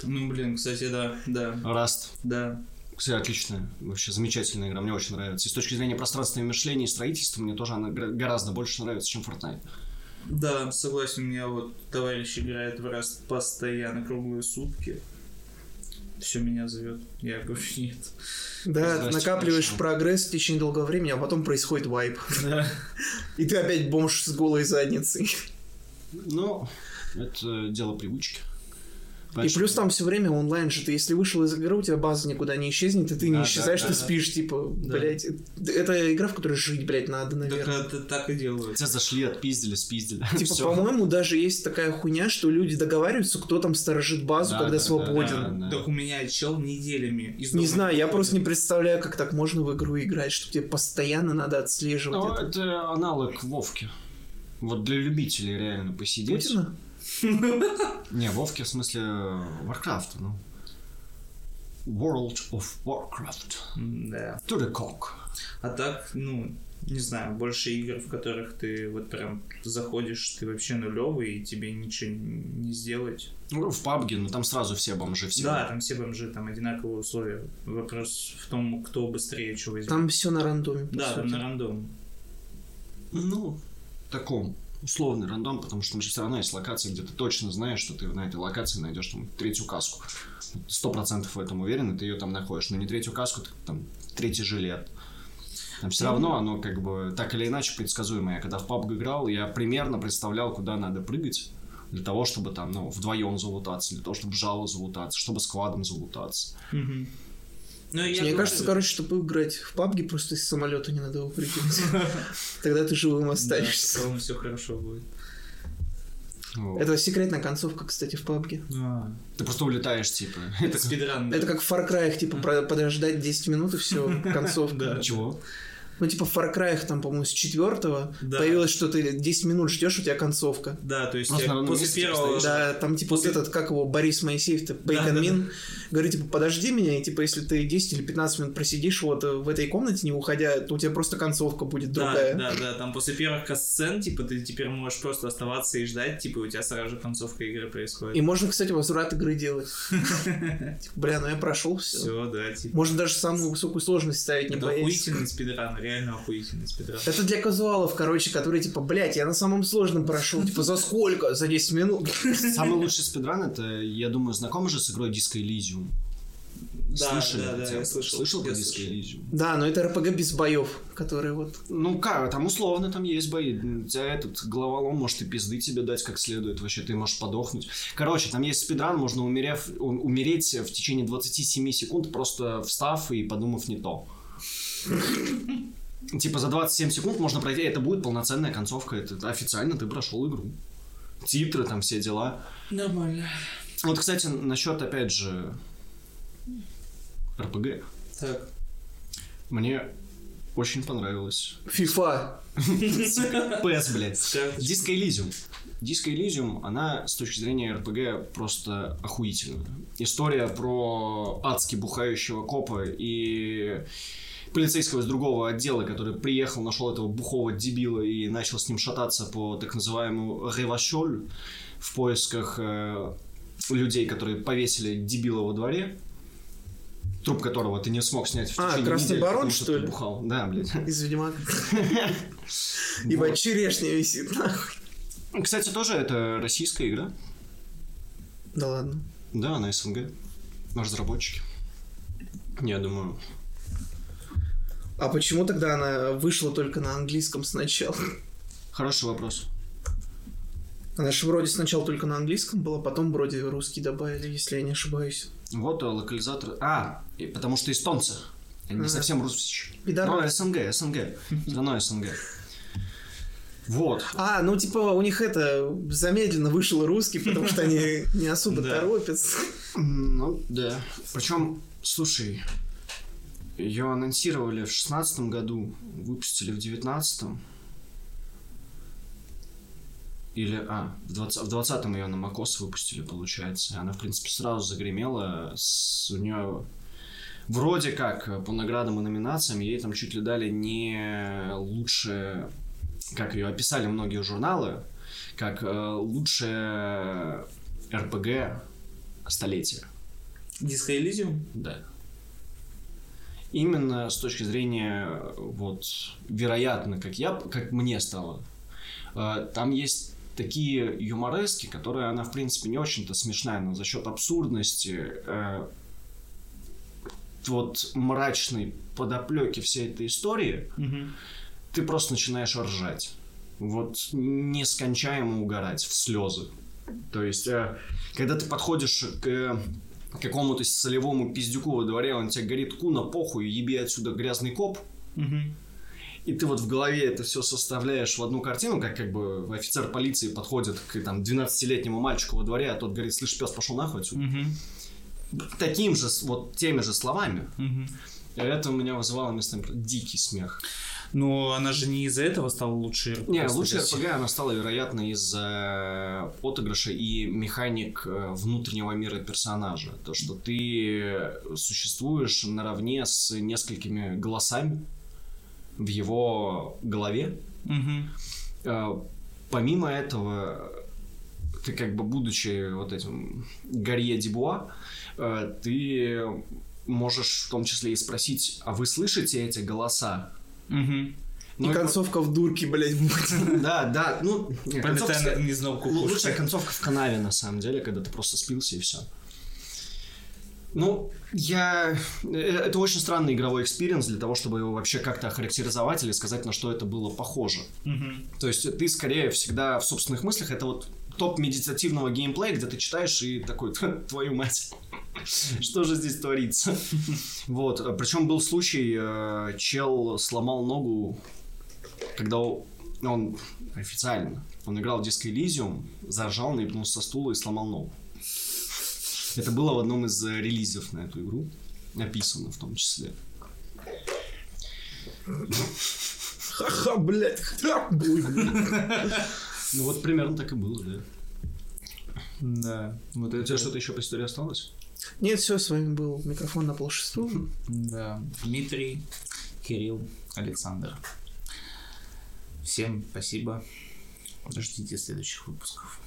Ну, блин, кстати, да, да,
Rust.
да.
Кстати, отличная, вообще замечательная игра, мне очень нравится. И с точки зрения пространственного мышления и строительства, мне тоже она гораздо больше нравится, чем Fortnite.
Да, согласен, у меня вот товарищ играет в раз постоянно круглые сутки. Все меня зовет. Я говорю, нет.
Да,
Здрасте,
накапливаешь
хорошо.
прогресс в течение долгого времени, а потом происходит вайп.
Да.
И ты опять бомж с голой задницей.
Ну, это дело привычки.
И плюс там все время онлайн же, ты если вышел из игры, у тебя база никуда не исчезнет, и ты
Да,
не исчезаешь,
да,
ты
да.
спишь, типа,
Да.
блядь. Это игра, в которой жить, блядь, надо,
Так
наверное.
это так и делают.
Тебя зашли, отпиздили, спиздили.
Типа, по-моему, даже есть такая хуйня, что люди договариваются, кто там сторожит базу,
Да,
когда
да,
свободен.
да, да.
Так у меня чел неделями из
Не знаю, я просто не представляю, как так можно в игру играть, что тебе постоянно надо отслеживать
Ну,
это.
это аналог Вовки. Вот для любителей реально посидеть.
Путина?
Не, Вовки в смысле Warcraft, ну. World of Warcraft.
Да.
To the cock.
А так, ну, не знаю, больше игр, в которых ты вот прям заходишь, ты вообще нулевый, и тебе ничего не сделать.
Ну, в PUBG, ну там сразу все бомжи, все.
Да, там все бомжи, там одинаковые условия. Вопрос в том, кто быстрее чего возьмет.
Там все на рандоме.
Да, там
сути.
на рандом.
Ну, таком условный рандом, потому что там же все равно есть локации, где ты точно знаешь, что ты на этой локации найдешь там третью каску. Сто процентов в этом уверен, и ты ее там находишь. Но не третью каску, так там третий жилет. Там все равно оно как бы так или иначе предсказуемо. Я когда в PUBG играл, я примерно представлял, куда надо прыгать. Для того, чтобы там, ну, вдвоем залутаться, для того, чтобы жало залутаться, чтобы сквадом залутаться.
Мгм. Ну, я
Мне
говорю,
кажется, короче, чтобы играть в PUBG, просто из самолета не надо выпрыгивать. Тогда ты живым
да,
останешься.
в целом все хорошо будет.
Вот.
Это секретная концовка, кстати, в PUBG.
Ты просто улетаешь, типа.
Это спидран.
Это как в Far Cry, типа, подождать 10 минут и все, концовка.
Да.
Чего?
Ну, типа, в Far Cry, там, по-моему, с четвертого
Да.
появилось, что ты 10 минут ждешь, у тебя концовка.
Да, то есть
ровном
после первого...
стоишь.
Да, там, типа, вот
После-
этот, как его, Борис Моисеев, ты,
Да,
Бейкон
да,
Мин, говорит, типа, подожди меня, и, типа, если ты 10 или 15 минут просидишь вот в этой комнате, не уходя, то у тебя просто концовка будет
Да,
другая.
да, да, там после первых касцен, типа, ты теперь можешь просто оставаться и ждать, типа, у тебя сразу же концовка игры происходит.
И можно, кстати, возврат игры делать. Типа, бля, ну я прошел все.
Все, да, типа.
Можно даже самую высокую сложность ставить, не
Это
боясь.
охуительный спидран, реально охуительный спидран.
Это для казуалов, короче, которые, типа, блядь, я на самом сложном прошел. Типа, за сколько? За 10 минут.
Самый лучший спидран это, я думаю, знаком же с игрой Disco Elysium.
Да,
Слышали
да, да,
бы?
я слышал.
Слышал про Disco. Elysium?
Да, но это РПГ без боев, которые вот...
Ну как, там условно там есть бои. У тебя этот головолом может и пизды тебе дать как следует. Вообще ты можешь подохнуть. Короче, там есть спидран, можно умерев, умереть в течение 27 секунд, просто встав и подумав не то. Типа за 27 секунд можно пройти, это будет полноценная концовка, это официально ты прошел игру. Титры, там все дела.
Нормально.
Вот, кстати, насчет, опять же, РПГ.
Так.
Мне очень понравилось.
FIFA.
PS, блядь. Disco Elysium. Disco Elysium, она с точки зрения РПГ просто охуительная. История про адски бухающего копа и полицейского из другого отдела, который приехал, нашел этого бухого дебила и начал с ним шататься по так называемому ревашоль в поисках э, людей, которые повесили дебила во дворе, труп которого ты не смог снять в
А,
течение
Красный
недели,
барон,
потому
что
ты
ли?
бухал. Да, блядь.
Из Ведьмака. Ебать, черешня висит, нахуй.
Кстати, тоже это российская игра.
Да ладно.
Да, на СНГ. Разработчики. Я думаю.
А почему тогда она вышла только на английском сначала?
Хороший вопрос.
Она же вроде сначала только на английском была, потом вроде русский добавили, если я не ошибаюсь.
Вот э, локализатор. А, и потому что эстонцы. Они не
А.
совсем русские. Но СНГ, СНГ. Все равно СНГ. Вот.
А, ну типа у них это замедленно вышел русский, потому что они не особо торопятся.
Ну, да. Причем, слушай, ее анонсировали в шестнадцатом году, выпустили в девятнадцатом. Или, а, в 20, в 20-м ее на Макос выпустили, получается. Она, в принципе, сразу загремела. С, у нее вроде как по наградам и номинациям ей там чуть ли дали не лучшее, как ее описали многие журналы, как э, лучшее РПГ столетия.
Диско Элизиум?
Да. Именно с точки зрения, вот, вероятно, как я, как мне стало Э, там есть такие юморески, которые она, в принципе, не очень-то смешная, но за счет абсурдности, э, вот мрачной подоплеки всей этой истории, ты просто начинаешь ржать. Вот нескончаемо угорать в слезы. То есть, э, когда ты подходишь к э, какому-то солевому пиздюку во дворе, он тебе говорит, куна, похуй, еби отсюда грязный коп, и ты вот в голове это все составляешь в одну картину, как как бы офицер полиции подходит к там 12-летнему мальчику во дворе, а тот говорит, слышь, пес, пошел нахуй отсюда. Таким же, вот теми же словами. Это у меня вызывало местами дикий смех.
Но она же не из-за этого стала лучшей
РПГ. Не, лучшей РПГ она стала, вероятно, из-за отыгрыша и механик э, внутреннего мира персонажа. То, что ты существуешь наравне с несколькими голосами в его голове.
Угу.
Помимо этого, ты как бы будучи вот этим Гарье Дебуа, э, ты можешь в том числе и спросить, а вы слышите эти голоса?
Угу.
Ну, и концовка в дурке, блядь, будет.
Да, да, ну...
Концовка... не знал
Лучшая концовка в канаве, на самом деле, когда ты просто спился и все. Ну, я... Э, это очень странный игровой experience для того, чтобы его вообще как-то охарактеризовать или сказать, на что это было похоже.
Угу.
То есть ты скорее всегда в собственных мыслях, это вот топ медитативного геймплея, где ты читаешь и такой, твою мать, что же здесь творится? Вот, причем был случай, э, чел сломал ногу, когда он официально, он играл в Disco Elysium, заржал, наебнулся со стула и сломал ногу. Это было в одном из э, релизов на эту игру, написано в том числе.
Ха-ха, блядь.
Ну вот примерно так и было, да.
Да.
Вот это... У тебя что-то еще по истории осталось?
Нет, все, с вами был микрофон на полшестого.
Да. Дмитрий, Кирилл, Александр. Всем спасибо. Ждите следующих выпусков.